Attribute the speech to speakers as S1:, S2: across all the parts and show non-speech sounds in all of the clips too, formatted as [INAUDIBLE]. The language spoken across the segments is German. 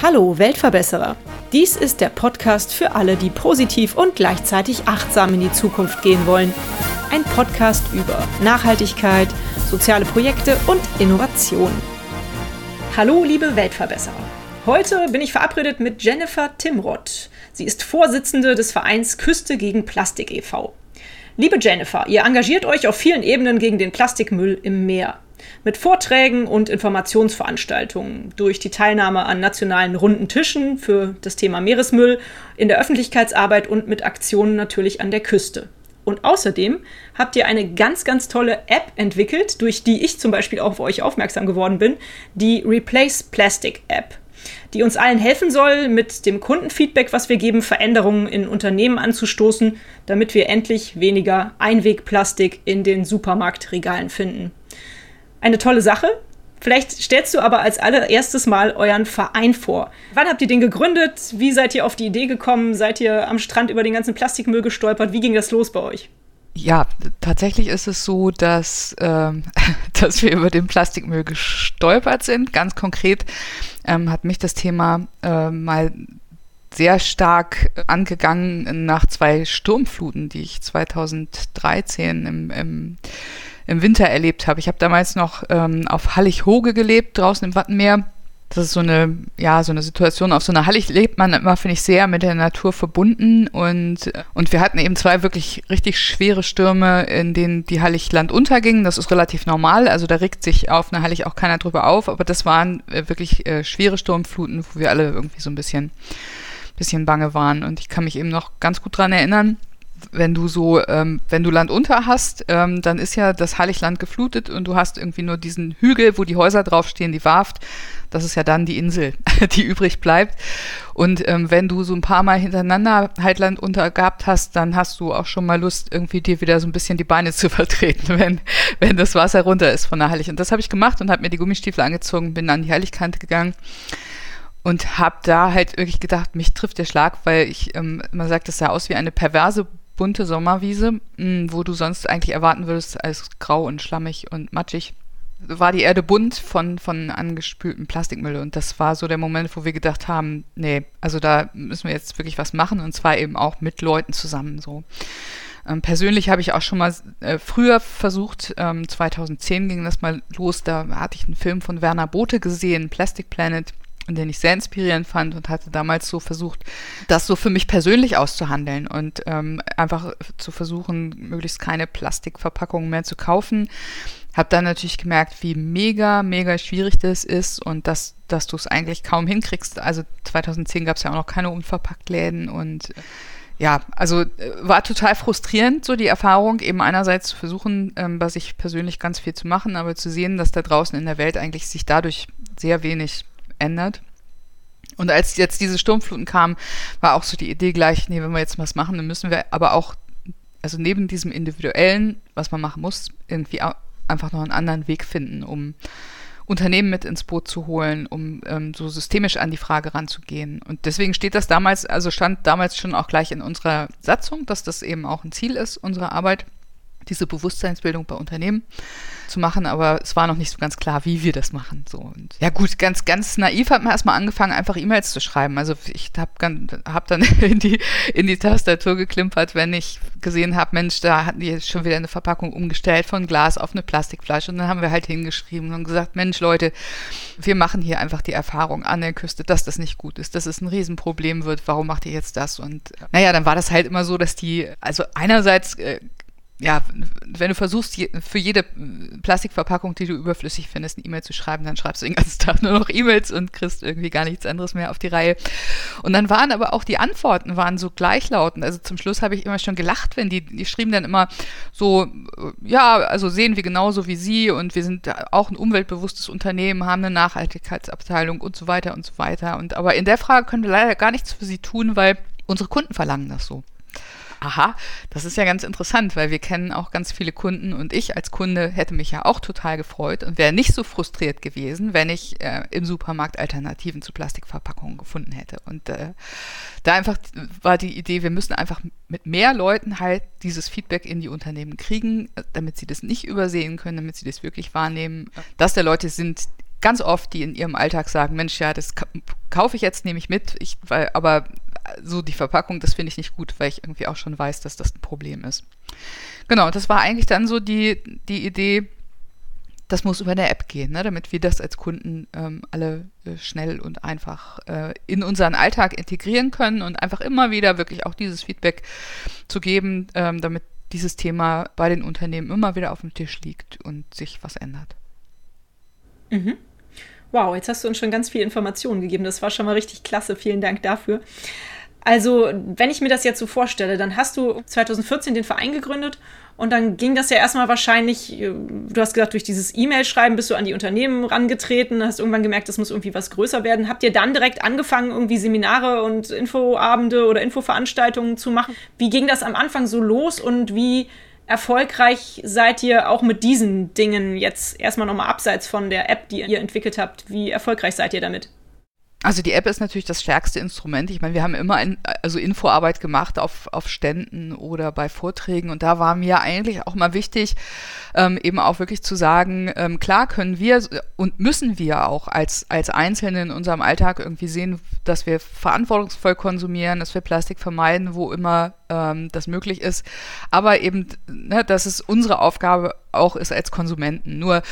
S1: Hallo Weltverbesserer. Dies ist der Podcast für alle, die positiv und gleichzeitig achtsam in die Zukunft gehen wollen. Ein Podcast über Nachhaltigkeit, soziale Projekte und Innovation. Hallo liebe Weltverbesserer. Heute bin ich verabredet mit Jennifer Timrod. Sie ist Vorsitzende des Vereins Küste gegen Plastik e.V. Liebe Jennifer, ihr engagiert euch auf vielen Ebenen gegen den Plastikmüll im Meer mit Vorträgen und Informationsveranstaltungen, durch die Teilnahme an nationalen runden Tischen für das Thema Meeresmüll, in der Öffentlichkeitsarbeit und mit Aktionen natürlich an der Küste. Und außerdem habt ihr eine ganz, ganz tolle App entwickelt, durch die ich zum Beispiel auch auf euch aufmerksam geworden bin, die Replace Plastic App, die uns allen helfen soll, mit dem Kundenfeedback, was wir geben, Veränderungen in Unternehmen anzustoßen, damit wir endlich weniger Einwegplastik in den Supermarktregalen finden eine tolle Sache. Vielleicht stellst du aber als allererstes mal euren Verein vor. Wann habt ihr den gegründet? Wie seid ihr auf die Idee gekommen? Seid ihr am Strand über den ganzen Plastikmüll gestolpert? Wie ging das los bei euch?
S2: Ja, tatsächlich ist es so, dass, ähm, [LAUGHS] dass wir über den Plastikmüll gestolpert sind. Ganz konkret ähm, hat mich das Thema äh, mal sehr stark angegangen nach zwei Sturmfluten, die ich 2013 im, im im Winter erlebt habe. Ich habe damals noch ähm, auf Hallig-Hoge gelebt, draußen im Wattenmeer. Das ist so eine, ja, so eine Situation. Auf so einer Hallig lebt man immer, finde ich, sehr mit der Natur verbunden. Und, und wir hatten eben zwei wirklich richtig schwere Stürme, in denen die Hallig Land unterging. Das ist relativ normal. Also da regt sich auf einer Hallig auch keiner drüber auf. Aber das waren äh, wirklich äh, schwere Sturmfluten, wo wir alle irgendwie so ein bisschen, bisschen bange waren. Und ich kann mich eben noch ganz gut dran erinnern wenn du so, ähm, wenn du Land unter hast, ähm, dann ist ja das Heiligland geflutet und du hast irgendwie nur diesen Hügel, wo die Häuser draufstehen, die Warft. Das ist ja dann die Insel, [LAUGHS] die übrig bleibt. Und ähm, wenn du so ein paar Mal hintereinander halt Land unter gehabt hast, dann hast du auch schon mal Lust, irgendwie dir wieder so ein bisschen die Beine [LAUGHS] zu vertreten, wenn, wenn das Wasser runter ist von der Heilig. Und das habe ich gemacht und habe mir die Gummistiefel angezogen, bin an die Heiligkante gegangen und habe da halt wirklich gedacht, mich trifft der Schlag, weil ich, ähm, man sagt, es sah aus wie eine perverse bunte Sommerwiese, mh, hm, wo du sonst eigentlich erwarten würdest, als grau und schlammig und matschig, war die Erde bunt von, von angespültem Plastikmüll. Und das war so der Moment, wo wir gedacht haben, nee, also da müssen wir jetzt wirklich was machen und zwar eben auch mit Leuten zusammen so. Ähm, persönlich habe ich auch schon mal äh, früher versucht, ähm, 2010 ging das mal los, da hatte ich einen Film von Werner Bothe gesehen, Plastic Planet den ich sehr inspirierend fand und hatte damals so versucht, das so für mich persönlich auszuhandeln und ähm, einfach zu versuchen, möglichst keine Plastikverpackungen mehr zu kaufen. Habe dann natürlich gemerkt, wie mega, mega schwierig das ist und dass, dass du es eigentlich kaum hinkriegst. Also 2010 gab es ja auch noch keine Unverpacktläden und ja, also äh, war total frustrierend, so die Erfahrung, eben einerseits zu versuchen, ähm, bei sich persönlich ganz viel zu machen, aber zu sehen, dass da draußen in der Welt eigentlich sich dadurch sehr wenig ändert. Und als jetzt diese Sturmfluten kamen, war auch so die Idee gleich, nee, wenn wir jetzt was machen, dann müssen wir aber auch, also neben diesem individuellen, was man machen muss, irgendwie einfach noch einen anderen Weg finden, um Unternehmen mit ins Boot zu holen, um ähm, so systemisch an die Frage ranzugehen. Und deswegen steht das damals, also stand damals schon auch gleich in unserer Satzung, dass das eben auch ein Ziel ist, unsere Arbeit diese Bewusstseinsbildung bei Unternehmen zu machen, aber es war noch nicht so ganz klar, wie wir das machen. So und ja gut, ganz ganz naiv hat man erstmal angefangen, einfach E-Mails zu schreiben. Also ich habe hab dann [LAUGHS] in die in die Tastatur geklimpert, wenn ich gesehen habe, Mensch, da hatten die jetzt schon wieder eine Verpackung umgestellt von Glas auf eine Plastikflasche und dann haben wir halt hingeschrieben und gesagt, Mensch Leute, wir machen hier einfach die Erfahrung an der Küste, dass das nicht gut ist, dass es ein Riesenproblem wird. Warum macht ihr jetzt das? Und naja, dann war das halt immer so, dass die also einerseits äh, ja, wenn du versuchst, für jede Plastikverpackung, die du überflüssig findest, eine E-Mail zu schreiben, dann schreibst du den ganzen [LAUGHS] Tag nur noch E-Mails und kriegst irgendwie gar nichts anderes mehr auf die Reihe. Und dann waren aber auch die Antworten waren so gleichlautend. Also zum Schluss habe ich immer schon gelacht, wenn die, die schrieben dann immer so, ja, also sehen wir genauso wie Sie und wir sind auch ein umweltbewusstes Unternehmen, haben eine Nachhaltigkeitsabteilung und so weiter und so weiter. Und aber in der Frage können wir leider gar nichts für Sie tun, weil unsere Kunden verlangen das so. Aha, das ist ja ganz interessant, weil wir kennen auch ganz viele Kunden und ich als Kunde hätte mich ja auch total gefreut und wäre nicht so frustriert gewesen, wenn ich äh, im Supermarkt Alternativen zu Plastikverpackungen gefunden hätte. Und äh, da einfach war die Idee, wir müssen einfach mit mehr Leuten halt dieses Feedback in die Unternehmen kriegen, damit sie das nicht übersehen können, damit sie das wirklich wahrnehmen, dass da Leute sind, ganz oft, die in ihrem Alltag sagen, Mensch, ja, das kaufe ich jetzt, nehme ich mit, ich, weil, aber so die Verpackung, das finde ich nicht gut, weil ich irgendwie auch schon weiß, dass das ein Problem ist. Genau, das war eigentlich dann so die, die Idee, das muss über eine App gehen, ne, damit wir das als Kunden ähm, alle äh, schnell und einfach äh, in unseren Alltag integrieren können und einfach immer wieder wirklich auch dieses Feedback zu geben, ähm, damit dieses Thema bei den Unternehmen immer wieder auf dem Tisch liegt und sich was ändert.
S1: Mhm. Wow, jetzt hast du uns schon ganz viel Informationen gegeben. Das war schon mal richtig klasse. Vielen Dank dafür. Also, wenn ich mir das jetzt so vorstelle, dann hast du 2014 den Verein gegründet und dann ging das ja erstmal wahrscheinlich, äh, du hast gesagt, durch dieses E-Mail-Schreiben bist du an die Unternehmen rangetreten, hast irgendwann gemerkt, das muss irgendwie was größer werden. Habt ihr dann direkt angefangen, irgendwie Seminare und Infoabende oder Infoveranstaltungen zu machen? Wie ging das am Anfang so los und wie erfolgreich seid ihr auch mit diesen Dingen jetzt erstmal nochmal abseits von der App, die ihr entwickelt habt? Wie erfolgreich seid ihr damit?
S2: Also die App ist natürlich das stärkste Instrument. Ich meine, wir haben immer in, also Infoarbeit gemacht auf, auf Ständen oder bei Vorträgen und da war mir eigentlich auch mal wichtig, ähm, eben auch wirklich zu sagen, ähm, klar können wir und müssen wir auch als, als Einzelne in unserem Alltag irgendwie sehen, dass wir verantwortungsvoll konsumieren, dass wir Plastik vermeiden, wo immer ähm, das möglich ist, aber eben, ne, dass es unsere Aufgabe auch ist als Konsumenten. Nur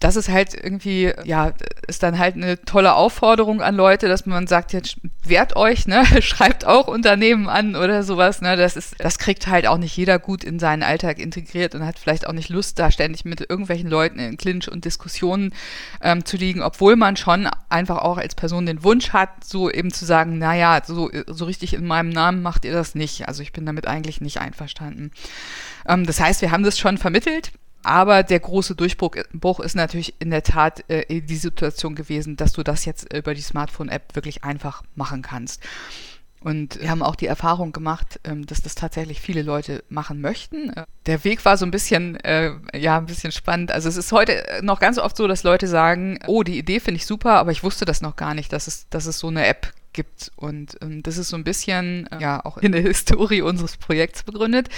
S2: das ist halt irgendwie, ja, ist dann halt eine tolle Aufforderung an Leute, dass man sagt, jetzt wehrt euch, ne, [LAUGHS] schreibt auch Unternehmen an oder sowas, ne, das ist, das kriegt halt auch nicht jeder gut in seinen Alltag integriert und hat vielleicht auch nicht Lust, da ständig mit irgendwelchen Leuten in Clinch und Diskussionen ähm, zu liegen, obwohl man schon einfach auch als Person den Wunsch hat, so eben zu sagen, naja, so, so richtig in meinem Namen macht ihr das nicht. Also ich bin damit eigentlich nicht einverstanden. Ähm, das heißt, wir haben das schon vermittelt aber der große Durchbruch ist natürlich in der Tat äh, die Situation gewesen, dass du das jetzt über die Smartphone-App wirklich einfach machen kannst. Und wir haben auch die Erfahrung gemacht, ähm, dass das tatsächlich viele Leute machen möchten. Der Weg war so ein bisschen, äh, ja, ein bisschen spannend. Also es ist heute noch ganz oft so, dass Leute sagen, oh, die Idee finde ich super, aber ich wusste das noch gar nicht, dass es, dass es so eine App gibt. Und ähm, das ist so ein bisschen äh, ja auch in der [LAUGHS] Historie unseres Projekts begründet.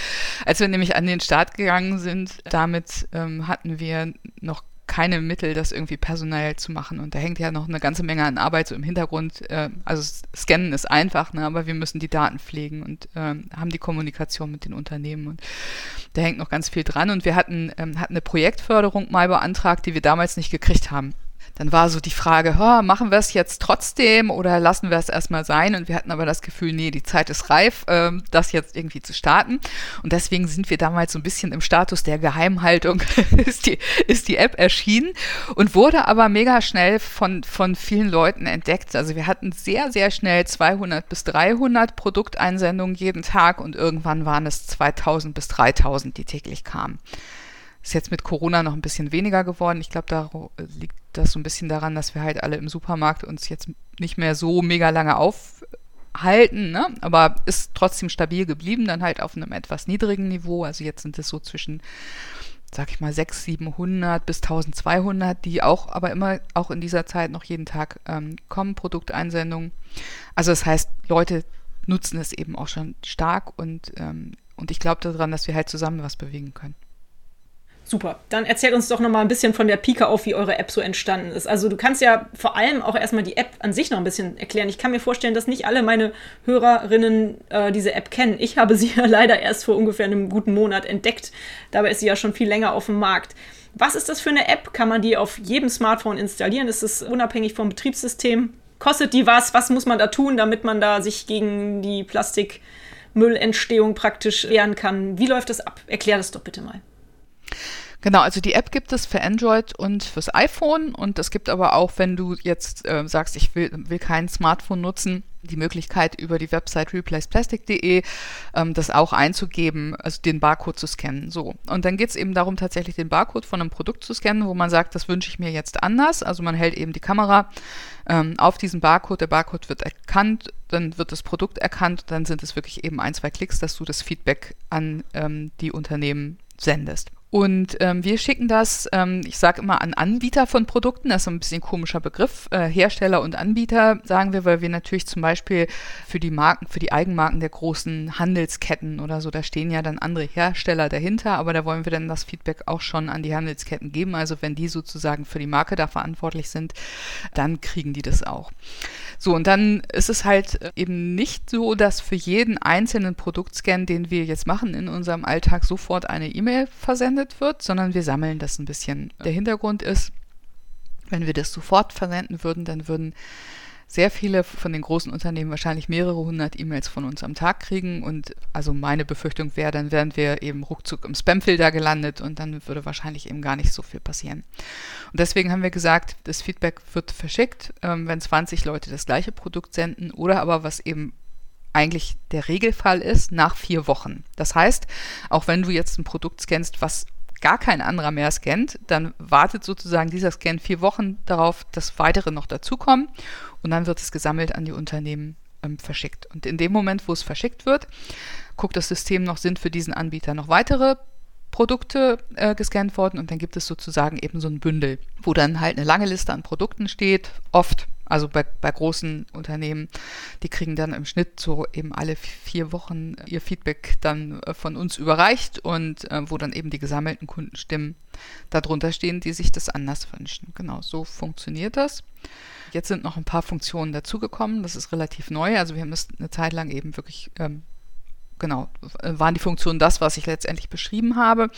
S2: Als wir nämlich an den Start gegangen sind, damit ähm, hatten wir noch keine Mittel, das irgendwie personell zu machen. Und da hängt ja noch eine ganze Menge an Arbeit so im Hintergrund. Äh, also Scannen ist einfach, ne, aber wir müssen die Daten pflegen und äh, haben die Kommunikation mit den Unternehmen. Und da hängt noch ganz viel dran. Und wir hatten, ähm, hatten eine Projektförderung mal beantragt, die wir damals nicht gekriegt haben dann war so die Frage, machen wir es jetzt trotzdem oder lassen wir es erstmal sein? Und wir hatten aber das Gefühl, nee, die Zeit ist reif, ähm, das jetzt irgendwie zu starten. Und deswegen sind wir damals so ein bisschen im Status der Geheimhaltung, [LAUGHS] ist, die, ist die App erschienen und wurde aber mega schnell von, von vielen Leuten entdeckt. Also wir hatten sehr, sehr schnell 200 bis 300 Produkteinsendungen jeden Tag und irgendwann waren es 2000 bis 3000, die täglich kamen. Ist jetzt mit Corona noch ein bisschen weniger geworden. Ich glaube, da liegt das so ein bisschen daran, dass wir halt alle im Supermarkt uns jetzt nicht mehr so mega lange aufhalten, ne? aber ist trotzdem stabil geblieben, dann halt auf einem etwas niedrigen Niveau. Also jetzt sind es so zwischen, sag ich mal, 600, 700 bis 1200, die auch, aber immer auch in dieser Zeit noch jeden Tag ähm, kommen, Produkteinsendungen. Also das heißt, Leute nutzen es eben auch schon stark und, ähm, und ich glaube daran, dass wir halt zusammen was bewegen können.
S1: Super. Dann erzählt uns doch noch mal ein bisschen von der Pika auf, wie eure App so entstanden ist. Also du kannst ja vor allem auch erstmal die App an sich noch ein bisschen erklären. Ich kann mir vorstellen, dass nicht alle meine Hörerinnen äh, diese App kennen. Ich habe sie [LAUGHS] ja leider erst vor ungefähr einem guten Monat entdeckt. Dabei ist sie ja schon viel länger auf dem Markt. Was ist das für eine App? Kann man die auf jedem Smartphone installieren? Ist es unabhängig vom Betriebssystem? Kostet die was? Was muss man da tun, damit man da sich gegen die Plastikmüllentstehung praktisch wehren kann? Wie läuft das ab? Erklär das doch bitte mal.
S2: Genau, also die App gibt es für Android und fürs iPhone und es gibt aber auch, wenn du jetzt äh, sagst, ich will, will kein Smartphone nutzen, die Möglichkeit über die Website replaceplastic.de ähm, das auch einzugeben, also den Barcode zu scannen. So. Und dann geht es eben darum, tatsächlich den Barcode von einem Produkt zu scannen, wo man sagt, das wünsche ich mir jetzt anders. Also man hält eben die Kamera ähm, auf diesen Barcode, der Barcode wird erkannt, dann wird das Produkt erkannt, dann sind es wirklich eben ein, zwei Klicks, dass du das Feedback an ähm, die Unternehmen sendest. Und ähm, wir schicken das, ähm, ich sage immer an Anbieter von Produkten, das ist ein bisschen ein komischer Begriff. Äh, Hersteller und Anbieter sagen wir, weil wir natürlich zum Beispiel für die Marken, für die Eigenmarken der großen Handelsketten oder so, da stehen ja dann andere Hersteller dahinter, aber da wollen wir dann das Feedback auch schon an die Handelsketten geben. Also wenn die sozusagen für die Marke da verantwortlich sind, dann kriegen die das auch. So, und dann ist es halt eben nicht so, dass für jeden einzelnen Produktscan, den wir jetzt machen in unserem Alltag, sofort eine E-Mail versendet wird, sondern wir sammeln das ein bisschen. Der Hintergrund ist, wenn wir das sofort versenden würden, dann würden sehr viele von den großen Unternehmen wahrscheinlich mehrere hundert E-Mails von uns am Tag kriegen. Und also meine Befürchtung wäre, dann wären wir eben ruckzuck im Spamfilter gelandet und dann würde wahrscheinlich eben gar nicht so viel passieren. Und deswegen haben wir gesagt, das Feedback wird verschickt, ähm, wenn 20 Leute das gleiche Produkt senden oder aber was eben eigentlich der Regelfall ist, nach vier Wochen. Das heißt, auch wenn du jetzt ein Produkt scannst, was gar kein anderer mehr scannt, dann wartet sozusagen dieser Scan vier Wochen darauf, dass weitere noch dazukommen und dann wird es gesammelt an die Unternehmen ähm, verschickt. Und in dem Moment, wo es verschickt wird, guckt das System noch, sind für diesen Anbieter noch weitere Produkte äh, gescannt worden und dann gibt es sozusagen eben so ein Bündel, wo dann halt eine lange Liste an Produkten steht, oft also bei, bei großen Unternehmen, die kriegen dann im Schnitt so eben alle vier Wochen ihr Feedback dann äh, von uns überreicht und äh, wo dann eben die gesammelten Kundenstimmen darunter stehen, die sich das anders wünschen. Genau, so funktioniert das. Jetzt sind noch ein paar Funktionen dazugekommen. Das ist relativ neu. Also wir haben das eine Zeit lang eben wirklich ähm, genau, waren die Funktionen das, was ich letztendlich beschrieben habe.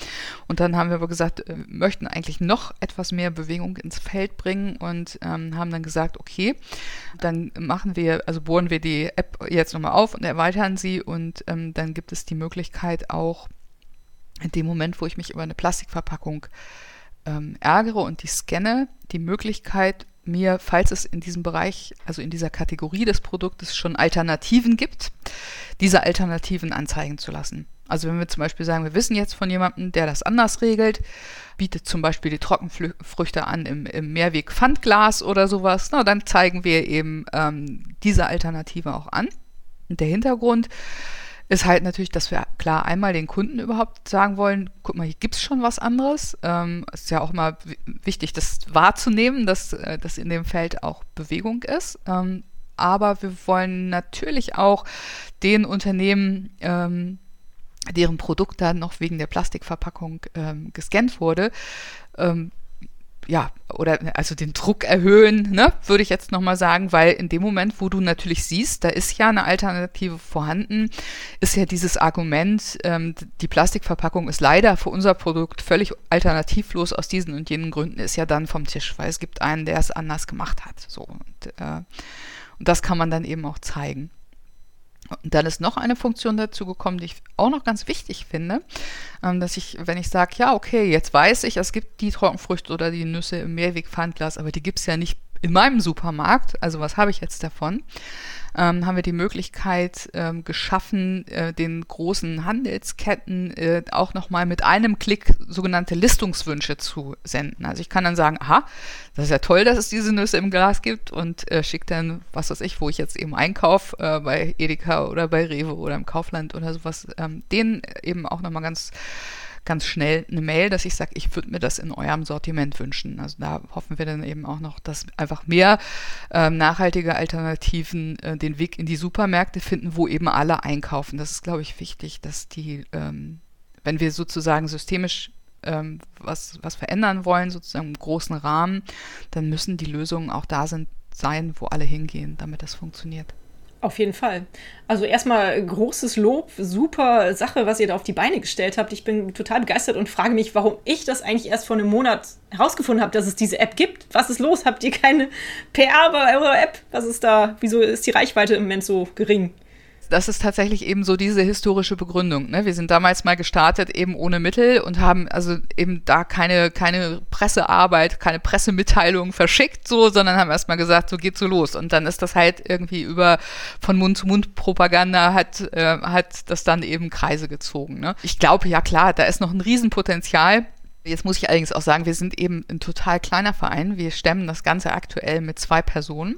S2: Und dann haben wir aber gesagt, wir möchten eigentlich noch etwas mehr Bewegung ins Feld bringen und ähm, haben dann gesagt, okay, dann machen wir, also bohren wir die App jetzt nochmal auf und erweitern sie und ähm, dann gibt es die Möglichkeit auch in dem Moment, wo ich mich über eine Plastikverpackung ähm, ärgere und die scanne, die Möglichkeit, mir, falls es in diesem Bereich, also in dieser Kategorie des Produktes schon Alternativen gibt, diese Alternativen anzeigen zu lassen. Also wenn wir zum Beispiel sagen, wir wissen jetzt von jemandem, der das anders regelt, bietet zum Beispiel die Trockenfrüchte an im, im Mehrweg-Pfandglas oder sowas, na, dann zeigen wir eben ähm, diese Alternative auch an. Und der Hintergrund ist halt natürlich, dass wir klar einmal den Kunden überhaupt sagen wollen, guck mal, hier gibt es schon was anderes. Ähm, ist ja auch mal wichtig, das wahrzunehmen, dass, äh, dass in dem Feld auch Bewegung ist. Ähm, aber wir wollen natürlich auch den Unternehmen, ähm, deren Produkt dann noch wegen der Plastikverpackung ähm, gescannt wurde, ähm, ja, oder also den Druck erhöhen, ne, würde ich jetzt nochmal sagen, weil in dem Moment, wo du natürlich siehst, da ist ja eine Alternative vorhanden, ist ja dieses Argument, ähm, die Plastikverpackung ist leider für unser Produkt völlig alternativlos aus diesen und jenen Gründen, ist ja dann vom Tisch, weil es gibt einen, der es anders gemacht hat. So, und, äh, und das kann man dann eben auch zeigen. Und dann ist noch eine Funktion dazu gekommen, die ich auch noch ganz wichtig finde, ähm, dass ich, wenn ich sage, ja, okay, jetzt weiß ich, es gibt die Trockenfrüchte oder die Nüsse im Mehrwegpfandglas, aber die gibt es ja nicht in meinem Supermarkt, also was habe ich jetzt davon? Ähm, haben wir die Möglichkeit ähm, geschaffen, äh, den großen Handelsketten äh, auch nochmal mit einem Klick sogenannte Listungswünsche zu senden. Also ich kann dann sagen, aha, das ist ja toll, dass es diese Nüsse im Glas gibt und äh, schicke dann, was weiß ich, wo ich jetzt eben einkaufe, äh, bei Edeka oder bei Rewe oder im Kaufland oder sowas, ähm, denen eben auch nochmal ganz ganz schnell eine Mail, dass ich sage, ich würde mir das in eurem Sortiment wünschen. Also da hoffen wir dann eben auch noch, dass einfach mehr ähm, nachhaltige Alternativen äh, den Weg in die Supermärkte finden, wo eben alle einkaufen. Das ist, glaube ich, wichtig, dass die, ähm, wenn wir sozusagen systemisch ähm, was, was verändern wollen, sozusagen im großen Rahmen, dann müssen die Lösungen auch da sind, sein, wo alle hingehen, damit das funktioniert.
S1: Auf jeden Fall. Also erstmal großes Lob, super Sache, was ihr da auf die Beine gestellt habt. Ich bin total begeistert und frage mich, warum ich das eigentlich erst vor einem Monat herausgefunden habe, dass es diese App gibt. Was ist los? Habt ihr keine PR bei eurer App? Was ist da? Wieso ist die Reichweite im Moment so gering?
S2: Das ist tatsächlich eben so diese historische Begründung. Ne? Wir sind damals mal gestartet eben ohne Mittel und haben also eben da keine, keine Pressearbeit, keine Pressemitteilung verschickt, so, sondern haben erstmal gesagt, so geht so los. Und dann ist das halt irgendwie über von Mund zu Mund Propaganda hat, äh, hat das dann eben Kreise gezogen. Ne? Ich glaube, ja klar, da ist noch ein Riesenpotenzial. Jetzt muss ich allerdings auch sagen, wir sind eben ein total kleiner Verein. Wir stemmen das Ganze aktuell mit zwei Personen.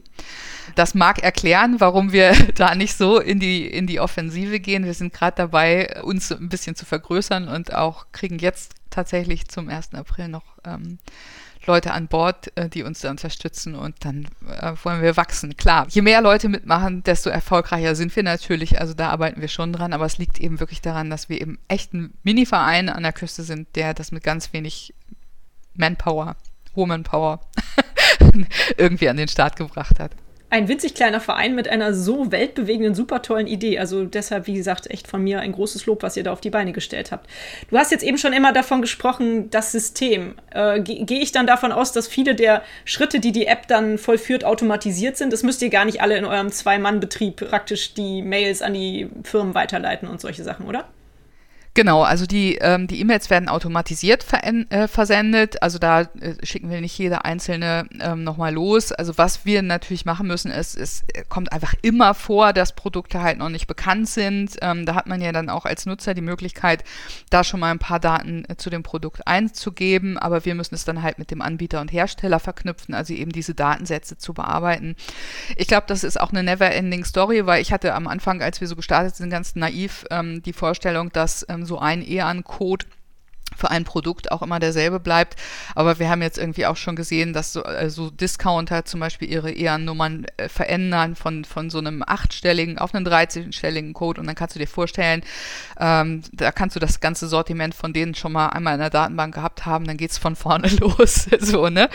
S2: Das mag erklären, warum wir [LAUGHS] da nicht so in die, in die Offensive gehen. Wir sind gerade dabei, uns ein bisschen zu vergrößern und auch kriegen jetzt tatsächlich zum 1. April noch ähm, Leute an Bord, äh, die uns da unterstützen und dann äh, wollen wir wachsen. Klar, je mehr Leute mitmachen, desto erfolgreicher sind wir natürlich. Also da arbeiten wir schon dran, aber es liegt eben wirklich daran, dass wir eben echt ein Mini-Verein an der Küste sind, der das mit ganz wenig Manpower, Womanpower [LAUGHS] irgendwie an den Start gebracht hat
S1: ein winzig kleiner Verein mit einer so weltbewegenden, super tollen Idee. Also deshalb, wie gesagt, echt von mir ein großes Lob, was ihr da auf die Beine gestellt habt. Du hast jetzt eben schon immer davon gesprochen, das System. Äh, Gehe ich dann davon aus, dass viele der Schritte, die die App dann vollführt, automatisiert sind? Das müsst ihr gar nicht alle in eurem Zwei-Mann-Betrieb praktisch die Mails an die Firmen weiterleiten und solche Sachen, oder?
S2: Genau, also die ähm, die E-Mails werden automatisiert äh, versendet. Also da äh, schicken wir nicht jede einzelne ähm, nochmal los. Also was wir natürlich machen müssen, ist, es kommt einfach immer vor, dass Produkte halt noch nicht bekannt sind. Ähm, da hat man ja dann auch als Nutzer die Möglichkeit, da schon mal ein paar Daten äh, zu dem Produkt einzugeben. Aber wir müssen es dann halt mit dem Anbieter und Hersteller verknüpfen, also eben diese Datensätze zu bearbeiten. Ich glaube, das ist auch eine never-ending Story, weil ich hatte am Anfang, als wir so gestartet sind, ganz naiv ähm, die Vorstellung, dass ähm, so ein EAN-Code für ein Produkt auch immer derselbe bleibt. Aber wir haben jetzt irgendwie auch schon gesehen, dass so also Discounter zum Beispiel ihre EAN-Nummern äh, verändern von, von so einem achtstelligen auf einen 13-stelligen Code. Und dann kannst du dir vorstellen, ähm, da kannst du das ganze Sortiment von denen schon mal einmal in der Datenbank gehabt haben, dann geht's von vorne [LAUGHS] los. so, ne?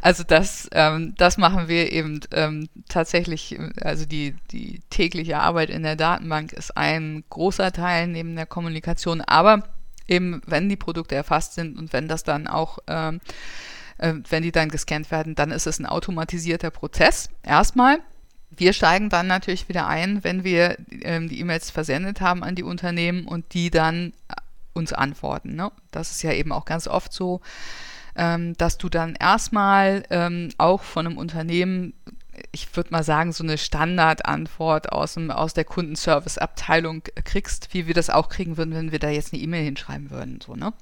S2: Also das, ähm, das machen wir eben ähm, tatsächlich, also die, die tägliche Arbeit in der Datenbank ist ein großer Teil neben der Kommunikation. Aber eben wenn die Produkte erfasst sind und wenn das dann auch, ähm, äh, wenn die dann gescannt werden, dann ist es ein automatisierter Prozess. Erstmal. Wir steigen dann natürlich wieder ein, wenn wir ähm, die E-Mails versendet haben an die Unternehmen und die dann äh, uns antworten. Ne? Das ist ja eben auch ganz oft so, ähm, dass du dann erstmal ähm, auch von einem Unternehmen ich würde mal sagen, so eine Standardantwort aus, dem, aus der Kundenservice-Abteilung kriegst, wie wir das auch kriegen würden, wenn wir da jetzt eine E-Mail hinschreiben würden. So, ne?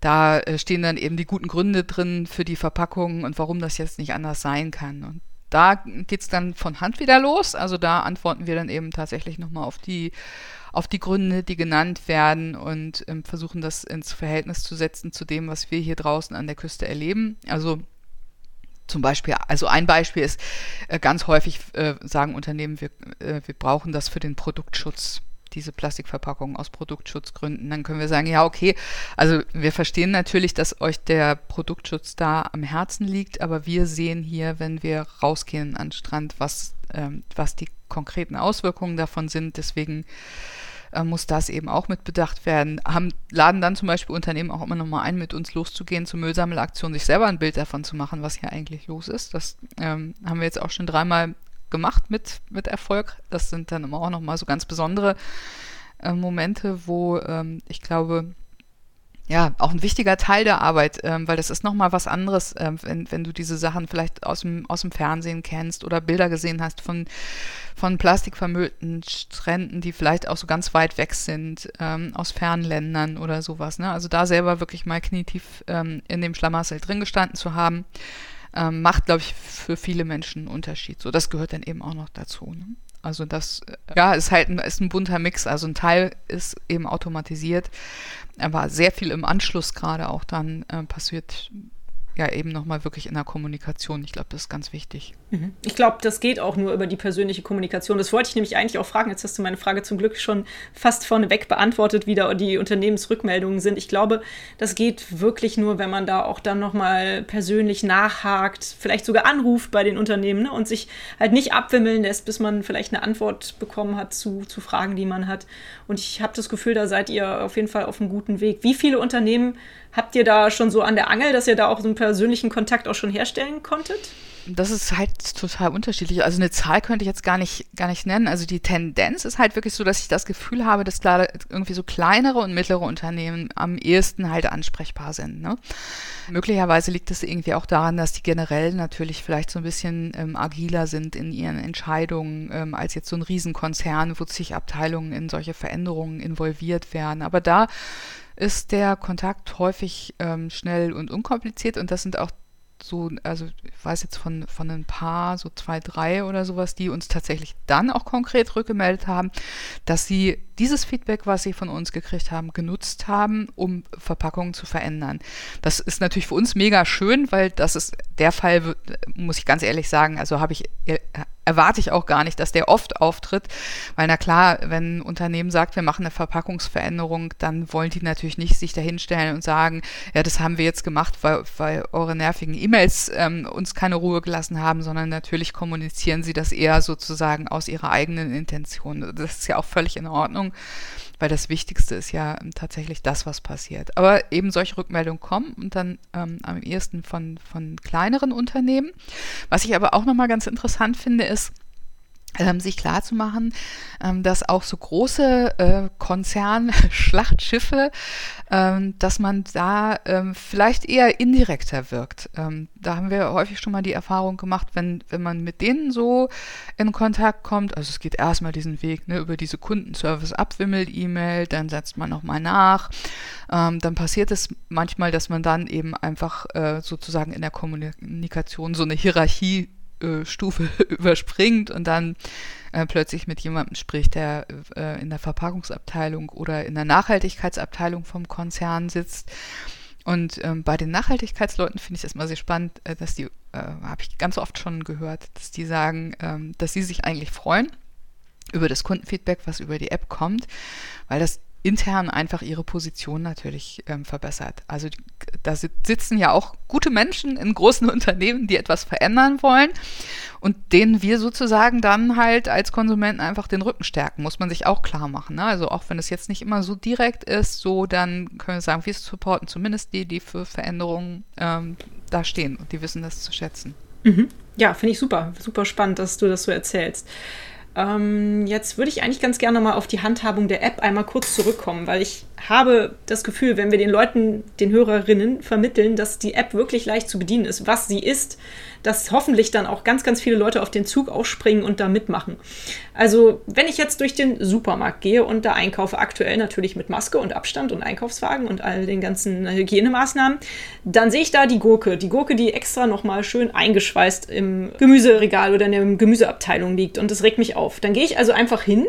S2: Da äh, stehen dann eben die guten Gründe drin für die Verpackung und warum das jetzt nicht anders sein kann. Und da geht es dann von Hand wieder los. Also da antworten wir dann eben tatsächlich nochmal auf die, auf die Gründe, die genannt werden und ähm, versuchen das ins Verhältnis zu setzen zu dem, was wir hier draußen an der Küste erleben. Also zum Beispiel, also ein Beispiel ist, äh, ganz häufig äh, sagen Unternehmen, wir, äh, wir brauchen das für den Produktschutz, diese Plastikverpackungen aus Produktschutzgründen. Dann können wir sagen, ja, okay, also wir verstehen natürlich, dass euch der Produktschutz da am Herzen liegt, aber wir sehen hier, wenn wir rausgehen an den Strand, was, ähm, was die konkreten Auswirkungen davon sind. Deswegen äh, muss das eben auch mit bedacht werden. Haben, laden dann zum Beispiel Unternehmen auch immer nochmal ein, mit uns loszugehen zur Müllsammelaktion, sich selber ein Bild davon zu machen, was hier eigentlich los ist. Das ähm, haben wir jetzt auch schon dreimal gemacht mit, mit Erfolg. Das sind dann immer auch nochmal so ganz besondere äh, Momente, wo ähm, ich glaube, ja, auch ein wichtiger Teil der Arbeit, ähm, weil das ist nochmal was anderes, ähm, wenn, wenn du diese Sachen vielleicht aus dem, aus dem Fernsehen kennst oder Bilder gesehen hast von, von plastikvermüllten Stränden, die vielleicht auch so ganz weit weg sind, ähm, aus fernen Ländern oder sowas. Ne? Also da selber wirklich mal knietief ähm, in dem Schlamassel drin gestanden zu haben, ähm, macht, glaube ich, für viele Menschen einen Unterschied. So, das gehört dann eben auch noch dazu. Ne? Also das, äh, ja, ist halt ein, ist ein bunter Mix. Also ein Teil ist eben automatisiert, aber sehr viel im Anschluss gerade auch dann äh, passiert ja eben nochmal wirklich in der Kommunikation. Ich glaube, das ist ganz wichtig.
S1: Mhm. Ich glaube, das geht auch nur über die persönliche Kommunikation. Das wollte ich nämlich eigentlich auch fragen. Jetzt hast du meine Frage zum Glück schon fast vorneweg beantwortet, wie da die Unternehmensrückmeldungen sind. Ich glaube, das geht wirklich nur, wenn man da auch dann nochmal persönlich nachhakt, vielleicht sogar anruft bei den Unternehmen ne, und sich halt nicht abwimmeln lässt, bis man vielleicht eine Antwort bekommen hat zu, zu Fragen, die man hat. Und ich habe das Gefühl, da seid ihr auf jeden Fall auf einem guten Weg. Wie viele Unternehmen Habt ihr da schon so an der Angel, dass ihr da auch so einen persönlichen Kontakt auch schon herstellen konntet?
S2: Das ist halt total unterschiedlich. Also eine Zahl könnte ich jetzt gar nicht, gar nicht nennen. Also die Tendenz ist halt wirklich so, dass ich das Gefühl habe, dass gerade irgendwie so kleinere und mittlere Unternehmen am ehesten halt ansprechbar sind. Ne? Möglicherweise liegt es irgendwie auch daran, dass die generell natürlich vielleicht so ein bisschen ähm, agiler sind in ihren Entscheidungen ähm, als jetzt so ein Riesenkonzern, wo zig Abteilungen in solche Veränderungen involviert werden. Aber da ist der Kontakt häufig ähm, schnell und unkompliziert und das sind auch so, also ich weiß jetzt von, von ein paar, so zwei, drei oder sowas, die uns tatsächlich dann auch konkret rückgemeldet haben, dass sie dieses Feedback, was sie von uns gekriegt haben, genutzt haben, um Verpackungen zu verändern. Das ist natürlich für uns mega schön, weil das ist der Fall, muss ich ganz ehrlich sagen, also habe ich erwarte ich auch gar nicht, dass der oft auftritt, weil na klar, wenn ein Unternehmen sagt, wir machen eine Verpackungsveränderung, dann wollen die natürlich nicht sich dahinstellen und sagen, ja, das haben wir jetzt gemacht, weil, weil eure nervigen E-Mails ähm, uns keine Ruhe gelassen haben, sondern natürlich kommunizieren sie das eher sozusagen aus ihrer eigenen Intention. Das ist ja auch völlig in Ordnung weil das Wichtigste ist ja tatsächlich das, was passiert. Aber eben solche Rückmeldungen kommen und dann ähm, am ehesten von, von kleineren Unternehmen. Was ich aber auch nochmal ganz interessant finde, ist, ähm, sich klarzumachen, ähm, dass auch so große äh, Konzern-Schlachtschiffe, ähm, dass man da vielleicht eher indirekter wirkt. Da haben wir häufig schon mal die Erfahrung gemacht, wenn, wenn man mit denen so in Kontakt kommt, also es geht erstmal diesen Weg ne, über diese Kundenservice-Abwimmel-E-Mail, dann setzt man nochmal nach, dann passiert es manchmal, dass man dann eben einfach äh, sozusagen in der Kommunikation so eine Hierarchie äh, Stufe [LAUGHS] überspringt und dann äh, plötzlich mit jemandem spricht, der äh, in der Verpackungsabteilung oder in der Nachhaltigkeitsabteilung vom Konzern sitzt. Und ähm, bei den Nachhaltigkeitsleuten finde ich es immer sehr spannend, äh, dass die, äh, habe ich ganz oft schon gehört, dass die sagen, ähm, dass sie sich eigentlich freuen über das Kundenfeedback, was über die App kommt, weil das intern einfach ihre Position natürlich ähm, verbessert. Also da sitzen ja auch gute Menschen in großen [LAUGHS] Unternehmen, die etwas verändern wollen und denen wir sozusagen dann halt als Konsumenten einfach den Rücken stärken, muss man sich auch klar machen. Ne? Also auch wenn es jetzt nicht immer so direkt ist, so dann können wir sagen, wir supporten zumindest die, die für Veränderungen ähm, da stehen und die wissen das zu schätzen.
S1: Mhm. Ja, finde ich super, super spannend, dass du das so erzählst. Ähm, jetzt würde ich eigentlich ganz gerne mal auf die Handhabung der App einmal kurz zurückkommen, weil ich habe das Gefühl, wenn wir den Leuten, den Hörerinnen vermitteln, dass die App wirklich leicht zu bedienen ist, was sie ist, dass hoffentlich dann auch ganz, ganz viele Leute auf den Zug aufspringen und da mitmachen. Also, wenn ich jetzt durch den Supermarkt gehe und da einkaufe, aktuell natürlich mit Maske und Abstand und Einkaufswagen und all den ganzen Hygienemaßnahmen, dann sehe ich da die Gurke. Die Gurke, die extra nochmal schön eingeschweißt im Gemüseregal oder in der Gemüseabteilung liegt und das regt mich auf. Dann gehe ich also einfach hin,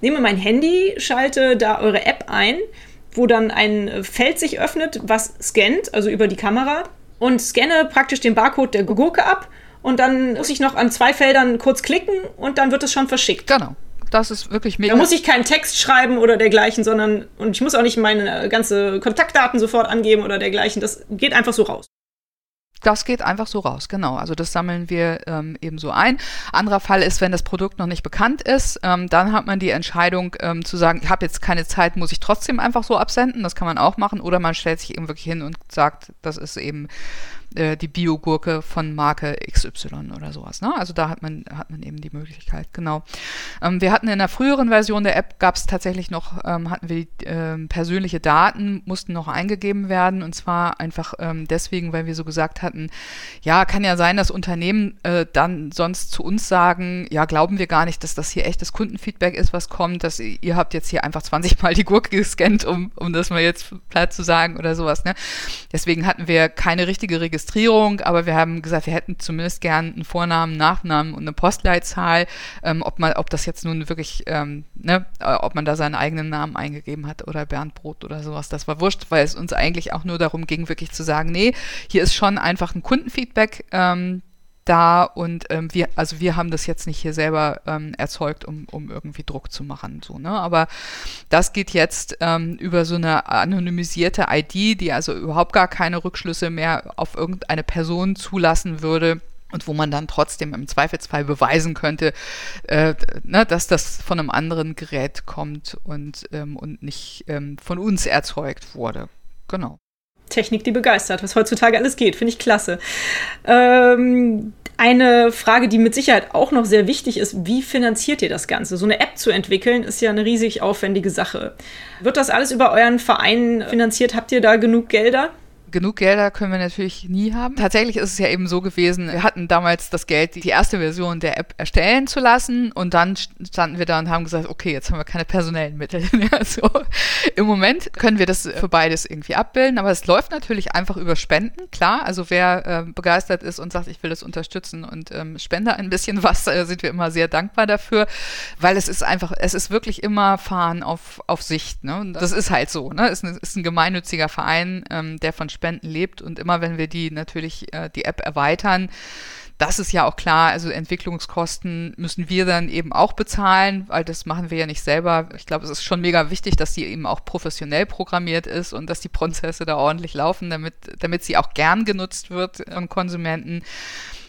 S1: nehme mein Handy, schalte da eure App ein wo dann ein Feld sich öffnet, was scannt, also über die Kamera und scanne praktisch den Barcode der Gurke ab und dann muss ich noch an zwei Feldern kurz klicken und dann wird es schon verschickt.
S2: Genau. Das ist wirklich
S1: mega. Da muss ich keinen Text schreiben oder dergleichen, sondern und ich muss auch nicht meine ganze Kontaktdaten sofort angeben oder dergleichen. Das geht einfach so raus.
S2: Das geht einfach so raus, genau. Also das sammeln wir ähm, eben so ein. Anderer Fall ist, wenn das Produkt noch nicht bekannt ist, ähm, dann hat man die Entscheidung ähm, zu sagen, ich habe jetzt keine Zeit, muss ich trotzdem einfach so absenden. Das kann man auch machen. Oder man stellt sich eben wirklich hin und sagt, das ist eben äh, die Biogurke von Marke XY oder sowas. Ne? Also da hat man, hat man eben die Möglichkeit, genau. Ähm, wir hatten in der früheren Version der App gab es tatsächlich noch, ähm, hatten wir äh, persönliche Daten, mussten noch eingegeben werden und zwar einfach ähm, deswegen, weil wir so gesagt hatten, ja, kann ja sein, dass Unternehmen äh, dann sonst zu uns sagen, ja, glauben wir gar nicht, dass das hier echtes Kundenfeedback ist, was kommt, dass ihr habt jetzt hier einfach 20 Mal die Gurke gescannt, um, um das mal jetzt platt zu sagen oder sowas. Ne? Deswegen hatten wir keine richtige Registrierung Registrierung, aber wir haben gesagt, wir hätten zumindest gern einen Vornamen, Nachnamen und eine Postleitzahl, ähm, ob man, ob das jetzt nun wirklich, ähm, ne, äh, ob man da seinen eigenen Namen eingegeben hat oder Bernd Brot oder sowas, das war wurscht, weil es uns eigentlich auch nur darum ging, wirklich zu sagen, nee, hier ist schon einfach ein Kundenfeedback, ähm, da und ähm, wir, also wir haben das jetzt nicht hier selber ähm, erzeugt, um, um irgendwie Druck zu machen, so, ne? Aber das geht jetzt ähm, über so eine anonymisierte ID, die also überhaupt gar keine Rückschlüsse mehr auf irgendeine Person zulassen würde und wo man dann trotzdem im Zweifelsfall beweisen könnte, äh, ne, dass das von einem anderen Gerät kommt und, ähm, und nicht ähm, von uns erzeugt wurde. Genau.
S1: Technik, die begeistert, was heutzutage alles geht. Finde ich klasse. Ähm, eine Frage, die mit Sicherheit auch noch sehr wichtig ist, wie finanziert ihr das Ganze? So eine App zu entwickeln, ist ja eine riesig aufwendige Sache. Wird das alles über euren Verein finanziert? Habt ihr da genug Gelder?
S2: Genug Gelder können wir natürlich nie haben. Tatsächlich ist es ja eben so gewesen, wir hatten damals das Geld, die erste Version der App erstellen zu lassen und dann standen wir da und haben gesagt, okay, jetzt haben wir keine personellen Mittel. [LAUGHS] mehr. so. Im Moment können wir das für beides irgendwie abbilden, aber es läuft natürlich einfach über Spenden, klar. Also wer äh, begeistert ist und sagt, ich will das unterstützen und ähm, spende ein bisschen was, äh, sind wir immer sehr dankbar dafür, weil es ist einfach, es ist wirklich immer Fahren auf, auf Sicht. Ne? Das ist halt so. Ne? Ist, ein, ist ein gemeinnütziger Verein, ähm, der von Spenden lebt. Und immer wenn wir die natürlich äh, die App erweitern, das ist ja auch klar, also Entwicklungskosten müssen wir dann eben auch bezahlen, weil das machen wir ja nicht selber. Ich glaube, es ist schon mega wichtig, dass die eben auch professionell programmiert ist und dass die Prozesse da ordentlich laufen, damit, damit sie auch gern genutzt wird von Konsumenten.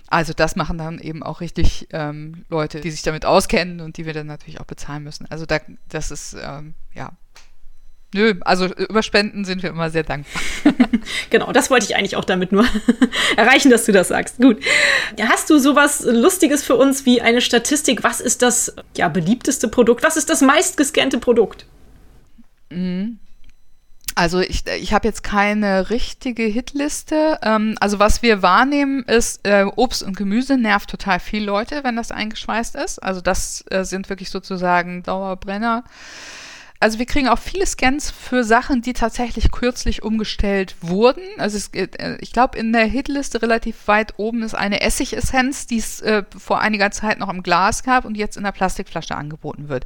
S2: Also das machen dann eben auch richtig ähm, Leute, die sich damit auskennen und die wir dann natürlich auch bezahlen müssen. Also da, das ist ähm, ja Nö, also über Spenden sind wir immer sehr dankbar. [LAUGHS]
S1: genau, das wollte ich eigentlich auch damit nur [LAUGHS] erreichen, dass du das sagst. Gut. Hast du sowas Lustiges für uns wie eine Statistik? Was ist das ja, beliebteste Produkt? Was ist das meistgescannte Produkt?
S2: Mhm. Also ich, ich habe jetzt keine richtige Hitliste. Ähm, also was wir wahrnehmen ist, äh, Obst und Gemüse nervt total viel Leute, wenn das eingeschweißt ist. Also das äh, sind wirklich sozusagen Dauerbrenner. Also wir kriegen auch viele Scans für Sachen, die tatsächlich kürzlich umgestellt wurden. Also es, äh, ich glaube, in der Hitliste relativ weit oben ist eine Essigessenz, die es äh, vor einiger Zeit noch im Glas gab und jetzt in der Plastikflasche angeboten wird.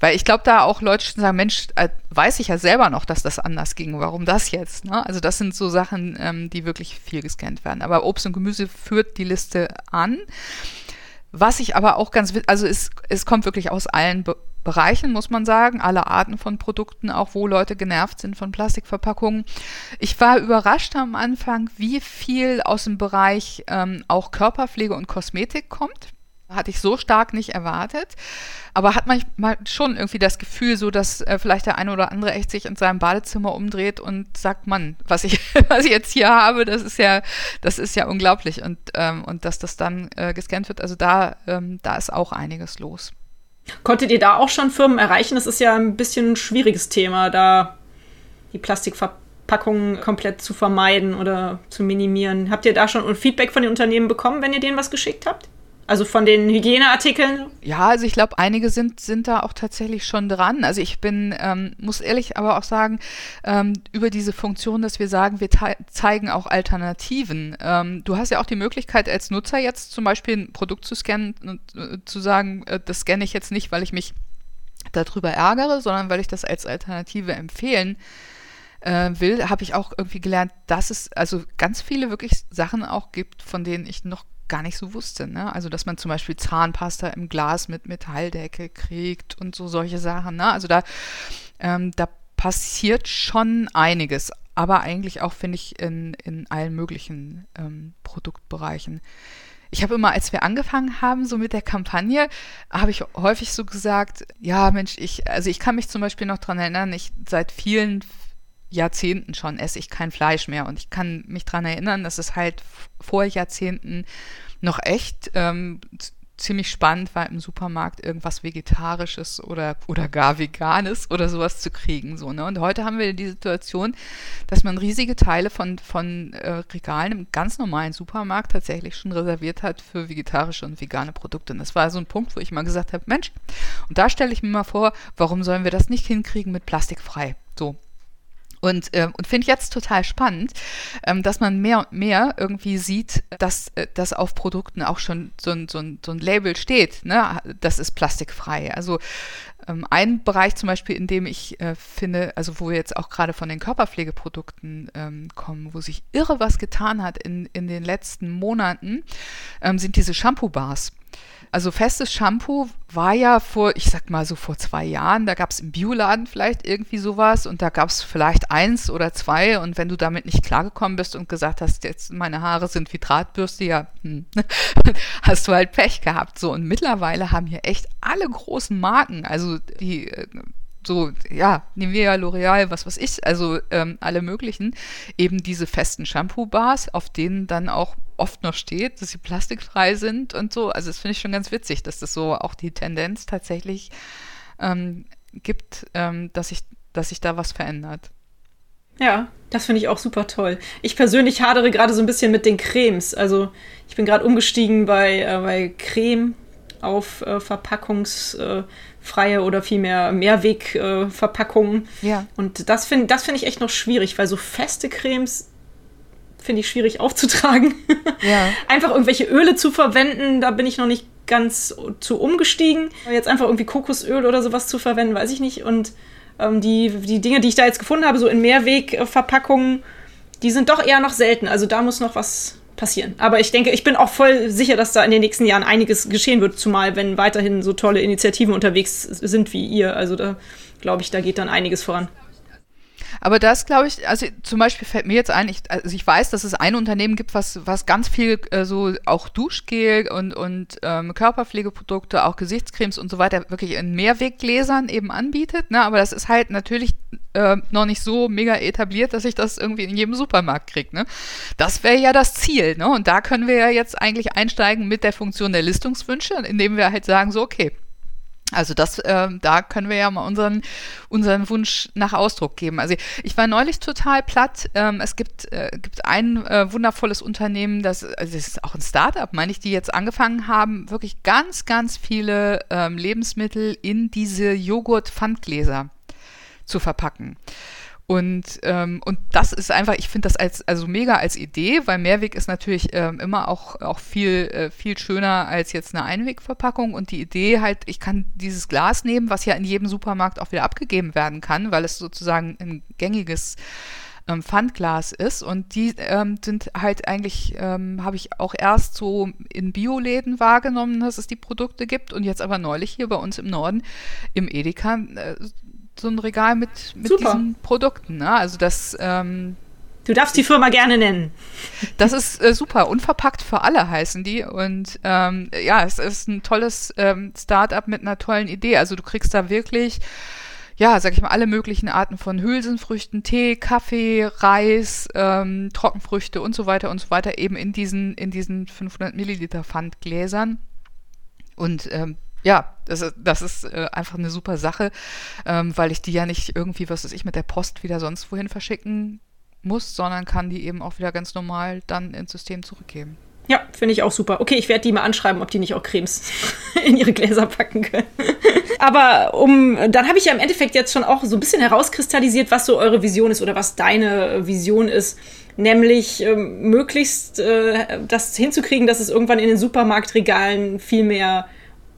S2: Weil ich glaube, da auch Leute sagen, Mensch, äh, weiß ich ja selber noch, dass das anders ging. Warum das jetzt? Ne? Also das sind so Sachen, ähm, die wirklich viel gescannt werden. Aber Obst und Gemüse führt die Liste an. Was ich aber auch ganz, also es, es kommt wirklich aus allen Be Bereichen, muss man sagen, alle Arten von Produkten, auch wo Leute genervt sind von Plastikverpackungen. Ich war überrascht am Anfang, wie viel aus dem Bereich ähm, auch Körperpflege und Kosmetik kommt. Hatte ich so stark nicht erwartet. Aber hat manchmal schon irgendwie das Gefühl, so dass äh, vielleicht der eine oder andere echt sich in seinem Badezimmer umdreht und sagt, Mann, was ich, [LAUGHS] was ich jetzt hier habe, das ist ja, das ist ja unglaublich. Und, ähm, und dass das dann äh, gescannt wird, also da, ähm, da ist auch einiges los.
S1: Konntet ihr da auch schon Firmen erreichen? Das ist ja ein bisschen ein schwieriges Thema, da die Plastikverpackungen komplett zu vermeiden oder zu minimieren. Habt ihr da schon Feedback von den Unternehmen bekommen, wenn ihr denen was geschickt habt? Also von den Hygieneartikeln?
S2: Ja, also ich glaube, einige sind, sind da auch tatsächlich schon dran. Also ich bin, ähm, muss ehrlich aber auch sagen, ähm, über diese Funktion, dass wir sagen, wir zeigen auch Alternativen. Ähm, du hast ja auch die Möglichkeit als Nutzer jetzt zum Beispiel ein Produkt zu scannen und äh, zu sagen, äh, das scanne ich jetzt nicht, weil ich mich darüber ärgere, sondern weil ich das als Alternative empfehlen äh, will, habe ich auch irgendwie gelernt, dass es also ganz viele wirklich Sachen auch gibt, von denen ich noch gar nicht so wusste. Ne? Also, dass man zum Beispiel Zahnpasta im Glas mit Metalldecke kriegt und so solche Sachen. Ne? Also da, ähm, da passiert schon einiges, aber eigentlich auch, finde ich, in, in allen möglichen ähm, Produktbereichen. Ich habe immer, als wir angefangen haben, so mit der Kampagne, habe ich häufig so gesagt, ja, Mensch, ich, also ich kann mich zum Beispiel noch daran erinnern, ich seit vielen Jahrzehnten schon esse ich kein Fleisch mehr. Und ich kann mich daran erinnern, dass es halt vor Jahrzehnten noch echt ähm, ziemlich spannend war, im Supermarkt irgendwas Vegetarisches oder, oder gar Veganes oder sowas zu kriegen. So, ne? Und heute haben wir die Situation, dass man riesige Teile von, von äh, Regalen im ganz normalen Supermarkt tatsächlich schon reserviert hat für vegetarische und vegane Produkte. Und das war so ein Punkt, wo ich mal gesagt habe, Mensch, und da stelle ich mir mal vor, warum sollen wir das nicht hinkriegen mit plastikfrei? So, und, äh, und finde jetzt total spannend, ähm, dass man mehr und mehr irgendwie sieht, dass, äh, dass auf Produkten auch schon so ein, so ein, so ein Label steht, ne? das ist plastikfrei. Also ähm, ein Bereich zum Beispiel, in dem ich äh, finde, also wo wir jetzt auch gerade von den Körperpflegeprodukten ähm, kommen, wo sich irre was getan hat in, in den letzten Monaten, ähm, sind diese Shampoo-Bars. Also festes Shampoo war ja vor, ich sag mal so vor zwei Jahren, da gab es im Bioladen vielleicht irgendwie sowas und da gab es vielleicht eins oder zwei und wenn du damit nicht klargekommen bist und gesagt hast, jetzt meine Haare sind wie Drahtbürste, ja, hm, [LAUGHS] hast du halt Pech gehabt. So und mittlerweile haben hier echt alle großen Marken, also die äh, so, ja, Nivea, L'Oreal, was weiß ich, also ähm, alle möglichen, eben diese festen Shampoo-Bars, auf denen dann auch oft noch steht, dass sie plastikfrei sind und so. Also das finde ich schon ganz witzig, dass das so auch die Tendenz tatsächlich ähm, gibt, ähm, dass sich dass sich da was verändert.
S1: Ja, das finde ich auch super toll. Ich persönlich hadere gerade so ein bisschen mit den Cremes. Also ich bin gerade umgestiegen bei, äh, bei Creme auf äh, verpackungsfreie äh, oder vielmehr Mehrwegverpackungen.
S2: Äh, ja.
S1: Und das finde das find ich echt noch schwierig, weil so feste Cremes finde ich schwierig aufzutragen. [LAUGHS] Ja. einfach irgendwelche Öle zu verwenden, da bin ich noch nicht ganz zu umgestiegen. Jetzt einfach irgendwie Kokosöl oder sowas zu verwenden, weiß ich nicht. Und ähm, die, die Dinge, die ich da jetzt gefunden habe, so in Mehrwegverpackungen, die sind doch eher noch selten. Also da muss noch was passieren. Aber ich denke, ich bin auch voll sicher, dass da in den nächsten Jahren einiges geschehen wird, zumal wenn weiterhin so tolle Initiativen unterwegs sind wie ihr. Also da glaube ich, da geht dann einiges voran.
S2: Aber das glaube ich, also zum Beispiel fällt mir jetzt ein, ich, also ich weiß, dass es ein Unternehmen gibt, was, was ganz viel äh, so auch Duschgel und, und ähm, Körperpflegeprodukte, auch Gesichtscremes und so weiter wirklich in Mehrweggläsern eben anbietet. Ne? Aber das ist halt natürlich äh, noch nicht so mega etabliert, dass ich das irgendwie in jedem Supermarkt kriege. Ne? Das wäre ja das Ziel. Ne? Und da können wir ja jetzt eigentlich einsteigen mit der Funktion der Listungswünsche, indem wir halt sagen, so, okay, also das, äh, da können wir ja mal unseren, unseren Wunsch nach Ausdruck geben. Also ich war neulich total platt. Ähm, es gibt, äh, gibt ein äh, wundervolles Unternehmen, das, also das ist auch ein Startup, meine ich, die jetzt angefangen haben, wirklich ganz, ganz viele ähm, Lebensmittel in diese Joghurt-Pfandgläser zu verpacken. Und, ähm, und das ist einfach, ich finde das als, also mega als Idee, weil Mehrweg ist natürlich ähm, immer auch, auch viel, äh, viel schöner als jetzt eine Einwegverpackung. Und die Idee halt, ich kann dieses Glas nehmen, was ja in jedem Supermarkt auch wieder abgegeben werden kann, weil es sozusagen ein gängiges ähm, Pfandglas ist. Und die ähm, sind halt eigentlich, ähm, habe ich auch erst so in Bioläden wahrgenommen, dass es die Produkte gibt. Und jetzt aber neulich hier bei uns im Norden im Edeka äh, so ein Regal mit, mit diesen Produkten. Ne? Also das. Ähm,
S1: du darfst die Firma gerne nennen.
S2: Das ist äh, super. Unverpackt für alle heißen die. Und ähm, ja, es ist ein tolles ähm, Start-up mit einer tollen Idee. Also du kriegst da wirklich ja, sag ich mal, alle möglichen Arten von Hülsenfrüchten, Tee, Kaffee, Reis, ähm, Trockenfrüchte und so weiter und so weiter eben in diesen, in diesen 500 Milliliter Pfandgläsern. Und ähm, ja, das ist, das ist äh, einfach eine super Sache, ähm, weil ich die ja nicht irgendwie, was weiß ich, mit der Post wieder sonst wohin verschicken muss, sondern kann die eben auch wieder ganz normal dann ins System zurückgeben.
S1: Ja, finde ich auch super. Okay, ich werde die mal anschreiben, ob die nicht auch Cremes [LAUGHS] in ihre Gläser packen können. [LAUGHS] Aber um, dann habe ich ja im Endeffekt jetzt schon auch so ein bisschen herauskristallisiert, was so eure Vision ist oder was deine Vision ist. Nämlich ähm, möglichst äh, das hinzukriegen, dass es irgendwann in den Supermarktregalen viel mehr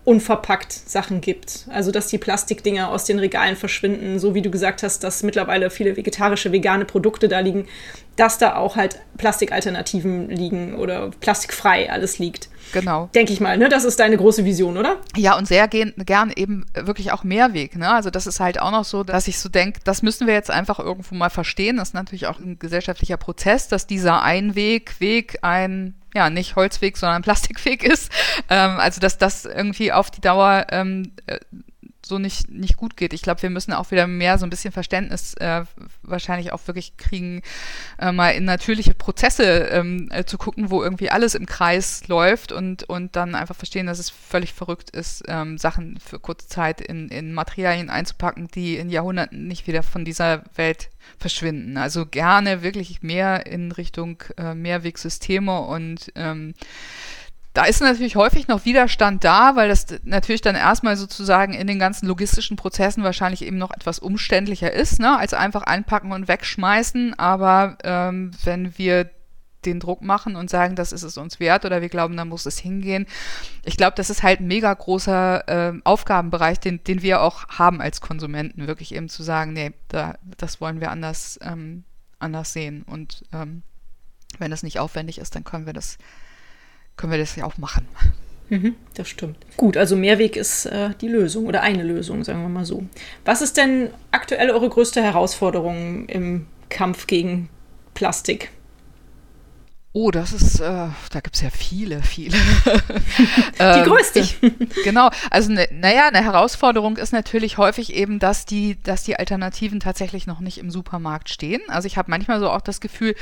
S1: unverpackt Sachen gibt. Also, dass die Plastikdinger aus den Regalen verschwinden, so wie du gesagt hast, dass mittlerweile viele vegetarische, vegane Produkte da liegen, dass da auch halt Plastikalternativen liegen oder plastikfrei alles liegt.
S2: Genau.
S1: Denke ich mal, ne? Das ist deine große Vision, oder?
S2: Ja, und sehr gern, gern eben wirklich auch Mehrweg, ne? Also das ist halt auch noch so, dass ich so denke, das müssen wir jetzt einfach irgendwo mal verstehen. Das ist natürlich auch ein gesellschaftlicher Prozess, dass dieser Einweg, Weg ein ja, nicht Holzweg, sondern Plastikweg [LAUGHS] ist. Ähm, also, dass das irgendwie auf die Dauer ähm, äh, so nicht, nicht gut geht. Ich glaube, wir müssen auch wieder mehr so ein bisschen Verständnis äh, wahrscheinlich auch wirklich kriegen, äh, mal in natürliche Prozesse ähm, äh, zu gucken, wo irgendwie alles im Kreis läuft und, und dann einfach verstehen, dass es völlig verrückt ist, ähm, Sachen für kurze Zeit in, in Materialien einzupacken, die in Jahrhunderten nicht wieder von dieser Welt verschwinden. Also gerne wirklich mehr in Richtung äh, Mehrwegsysteme und ähm, da ist natürlich häufig noch Widerstand da, weil das natürlich dann erstmal sozusagen in den ganzen logistischen Prozessen wahrscheinlich eben noch etwas umständlicher ist, ne, als einfach einpacken und wegschmeißen. Aber ähm, wenn wir den Druck machen und sagen, das ist es uns wert oder wir glauben, da muss es hingehen. Ich glaube, das ist halt ein mega großer äh, Aufgabenbereich, den, den wir auch haben als Konsumenten, wirklich eben zu sagen, nee, da, das wollen wir anders, ähm, anders sehen. Und ähm, wenn das nicht aufwendig ist, dann können wir das können wir das ja auch machen.
S1: Mhm, das stimmt. Gut, also Mehrweg ist äh, die Lösung oder eine Lösung, sagen wir mal so. Was ist denn aktuell eure größte Herausforderung im Kampf gegen Plastik?
S2: Oh, das ist, äh, da gibt es ja viele, viele. [LAUGHS]
S1: Die ähm, größte. Äh, [LAUGHS]
S2: genau. Also, ne, naja, eine Herausforderung ist natürlich häufig eben, dass die, dass die Alternativen tatsächlich noch nicht im Supermarkt stehen. Also ich habe manchmal so auch das Gefühl,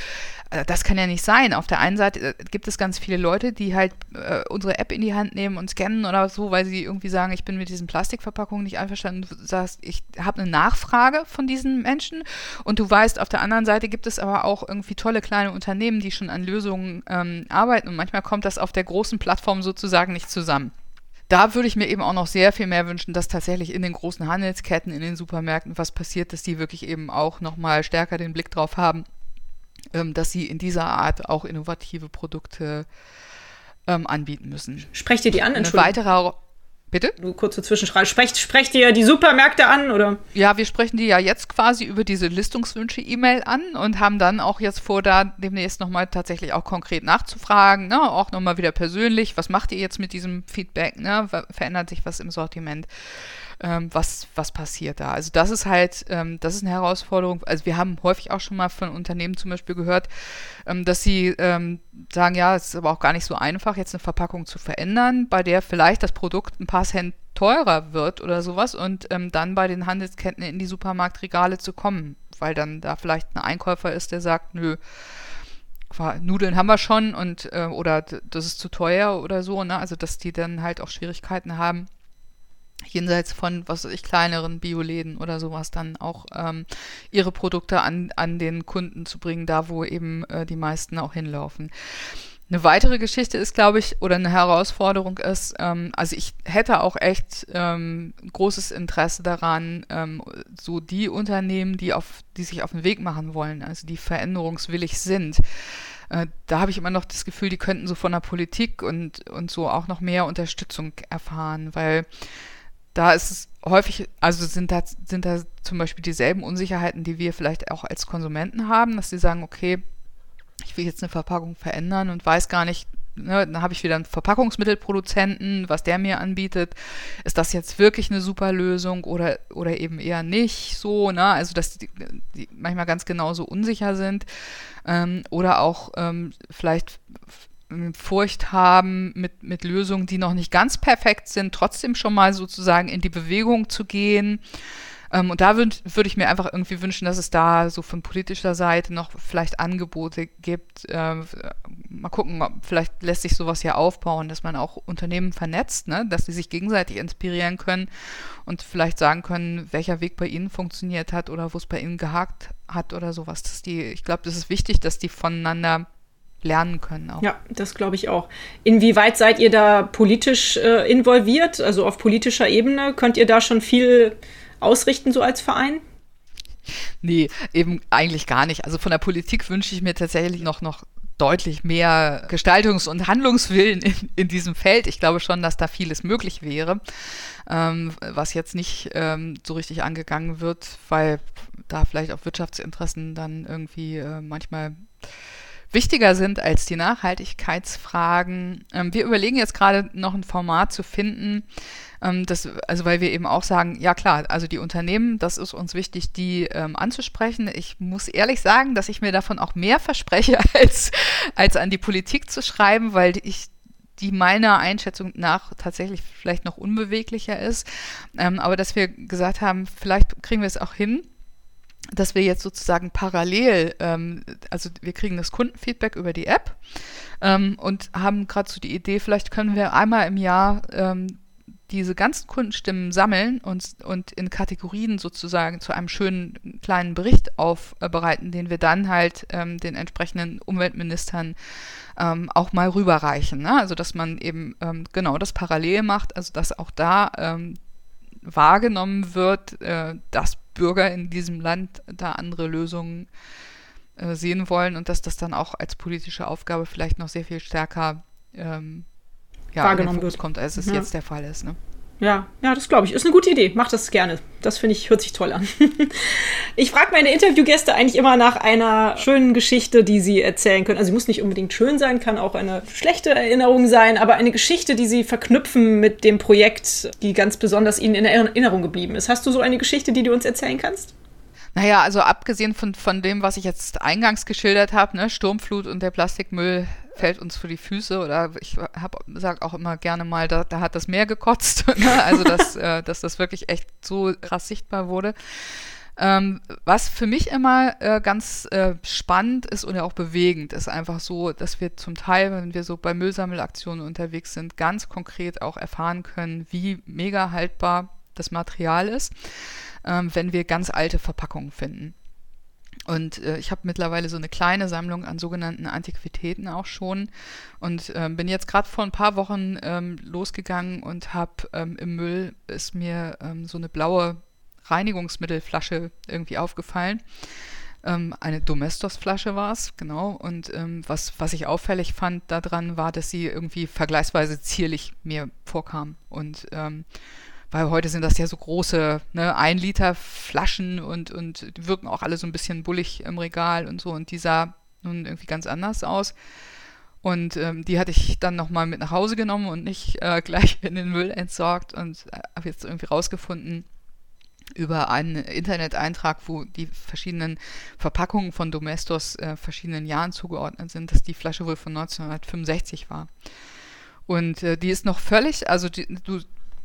S2: äh, das kann ja nicht sein. Auf der einen Seite äh, gibt es ganz viele Leute, die halt äh, unsere App in die Hand nehmen und scannen oder so, weil sie irgendwie sagen, ich bin mit diesen Plastikverpackungen nicht einverstanden. Du sagst, ich habe eine Nachfrage von diesen Menschen. Und du weißt, auf der anderen Seite gibt es aber auch irgendwie tolle kleine Unternehmen, die schon an Lösungen Lösungen ähm, arbeiten und manchmal kommt das auf der großen Plattform sozusagen nicht zusammen. Da würde ich mir eben auch noch sehr viel mehr wünschen, dass tatsächlich in den großen Handelsketten, in den Supermärkten was passiert, dass die wirklich eben auch nochmal stärker den Blick drauf haben, ähm, dass sie in dieser Art auch innovative Produkte ähm, anbieten müssen.
S1: Sprecht ihr die an?
S2: Eine weitere
S1: Bitte? Nur kurze Zwischenfrage. Sprecht, sprecht ihr die Supermärkte an, oder?
S2: Ja, wir sprechen die ja jetzt quasi über diese Listungswünsche-E-Mail an und haben dann auch jetzt vor, da demnächst nochmal tatsächlich auch konkret nachzufragen, ne? auch nochmal wieder persönlich, was macht ihr jetzt mit diesem Feedback, ne? verändert sich was im Sortiment? Ähm, was, was passiert da. Also das ist halt, ähm, das ist eine Herausforderung. Also wir haben häufig auch schon mal von Unternehmen zum Beispiel gehört, ähm, dass sie ähm, sagen, ja, es ist aber auch gar nicht so einfach, jetzt eine Verpackung zu verändern, bei der vielleicht das Produkt ein paar Cent teurer wird oder sowas und ähm, dann bei den Handelsketten in die Supermarktregale zu kommen, weil dann da vielleicht ein Einkäufer ist, der sagt, nö, Nudeln haben wir schon und äh, oder das ist zu teuer oder so, ne? Also dass die dann halt auch Schwierigkeiten haben, jenseits von, was weiß ich, kleineren Bioläden oder sowas dann auch ähm, ihre Produkte an, an den Kunden zu bringen, da wo eben äh, die meisten auch hinlaufen. Eine weitere Geschichte ist, glaube ich, oder eine Herausforderung ist, ähm, also ich hätte auch echt ähm, großes Interesse daran, ähm, so die Unternehmen, die auf, die sich auf den Weg machen wollen, also die veränderungswillig sind, äh, da habe ich immer noch das Gefühl, die könnten so von der Politik und, und so auch noch mehr Unterstützung erfahren, weil da ist es häufig, also sind da, sind da zum Beispiel dieselben Unsicherheiten, die wir vielleicht auch als Konsumenten haben, dass sie sagen, okay, ich will jetzt eine Verpackung verändern und weiß gar nicht, ne, dann habe ich wieder einen Verpackungsmittelproduzenten, was der mir anbietet. Ist das jetzt wirklich eine super Lösung oder, oder eben eher nicht so, ne? Also, dass die, die manchmal ganz genauso unsicher sind. Ähm, oder auch ähm, vielleicht Furcht haben, mit, mit Lösungen, die noch nicht ganz perfekt sind, trotzdem schon mal sozusagen in die Bewegung zu gehen. Ähm, und da würde würd ich mir einfach irgendwie wünschen, dass es da so von politischer Seite noch vielleicht Angebote gibt. Äh, mal gucken, vielleicht lässt sich sowas ja aufbauen, dass man auch Unternehmen vernetzt, ne? dass sie sich gegenseitig inspirieren können und vielleicht sagen können, welcher Weg bei ihnen funktioniert hat oder wo es bei ihnen gehakt hat oder sowas. Dass die, ich glaube, das ist wichtig, dass die voneinander lernen können
S1: auch. Ja, das glaube ich auch. Inwieweit seid ihr da politisch äh, involviert, also auf politischer Ebene? Könnt ihr da schon viel ausrichten, so als Verein?
S2: Nee, eben eigentlich gar nicht. Also von der Politik wünsche ich mir tatsächlich noch, noch deutlich mehr Gestaltungs- und Handlungswillen in, in diesem Feld. Ich glaube schon, dass da vieles möglich wäre, ähm, was jetzt nicht ähm, so richtig angegangen wird, weil da vielleicht auch Wirtschaftsinteressen dann irgendwie äh, manchmal wichtiger sind als die Nachhaltigkeitsfragen. Ähm, wir überlegen jetzt gerade noch ein Format zu finden, ähm, das, also weil wir eben auch sagen, ja klar, also die Unternehmen, das ist uns wichtig, die ähm, anzusprechen. Ich muss ehrlich sagen, dass ich mir davon auch mehr verspreche, [LAUGHS] als, als an die Politik zu schreiben, weil ich die meiner Einschätzung nach tatsächlich vielleicht noch unbeweglicher ist. Ähm, aber dass wir gesagt haben, vielleicht kriegen wir es auch hin, dass wir jetzt sozusagen parallel, ähm, also wir kriegen das Kundenfeedback über die App ähm, und haben gerade so die Idee, vielleicht können wir einmal im Jahr ähm, diese ganzen Kundenstimmen sammeln und, und in Kategorien sozusagen zu einem schönen kleinen Bericht aufbereiten, den wir dann halt ähm, den entsprechenden Umweltministern ähm, auch mal rüberreichen. Ne? Also dass man eben ähm, genau das parallel macht, also dass auch da ähm, wahrgenommen wird, äh, dass Bürger in diesem Land da andere Lösungen äh, sehen wollen und dass das dann auch als politische Aufgabe vielleicht noch sehr viel stärker ähm, ja, wahrgenommen wird, kommt, als es ja. jetzt der Fall ist. Ne?
S1: Ja, ja, das glaube ich. Ist eine gute Idee. Mach das gerne. Das finde ich, hört sich toll an. [LAUGHS] ich frage meine Interviewgäste eigentlich immer nach einer schönen Geschichte, die sie erzählen können. Also sie muss nicht unbedingt schön sein, kann auch eine schlechte Erinnerung sein, aber eine Geschichte, die sie verknüpfen mit dem Projekt, die ganz besonders ihnen in Erinnerung geblieben ist. Hast du so eine Geschichte, die du uns erzählen kannst?
S2: Naja, also abgesehen von, von dem, was ich jetzt eingangs geschildert habe, ne, Sturmflut und der Plastikmüll fällt uns vor die Füße oder ich sage auch immer gerne mal, da, da hat das Meer gekotzt, [LAUGHS] ne? also dass, äh, dass das wirklich echt so krass sichtbar wurde. Ähm, was für mich immer äh, ganz äh, spannend ist und ja auch bewegend, ist einfach so, dass wir zum Teil, wenn wir so bei Müllsammelaktionen unterwegs sind, ganz konkret auch erfahren können, wie mega haltbar das Material ist, ähm, wenn wir ganz alte Verpackungen finden. Und äh, ich habe mittlerweile so eine kleine Sammlung an sogenannten Antiquitäten auch schon und ähm, bin jetzt gerade vor ein paar Wochen ähm, losgegangen und habe ähm, im Müll ist mir ähm, so eine blaue Reinigungsmittelflasche irgendwie aufgefallen. Ähm, eine Domestos-Flasche war es, genau. Und ähm, was, was ich auffällig fand daran war, dass sie irgendwie vergleichsweise zierlich mir vorkam. Und weil heute sind das ja so große, ne, ein Liter Flaschen und, und die wirken auch alle so ein bisschen bullig im Regal und so. Und die sah nun irgendwie ganz anders aus. Und ähm, die hatte ich dann nochmal mit nach Hause genommen und nicht äh, [LAUGHS] gleich in den Müll entsorgt und äh, habe jetzt irgendwie rausgefunden, über einen Internet-Eintrag, wo die verschiedenen Verpackungen von Domestos äh, verschiedenen Jahren zugeordnet sind, dass die Flasche wohl von 1965 war. Und äh, die ist noch völlig, also die, du,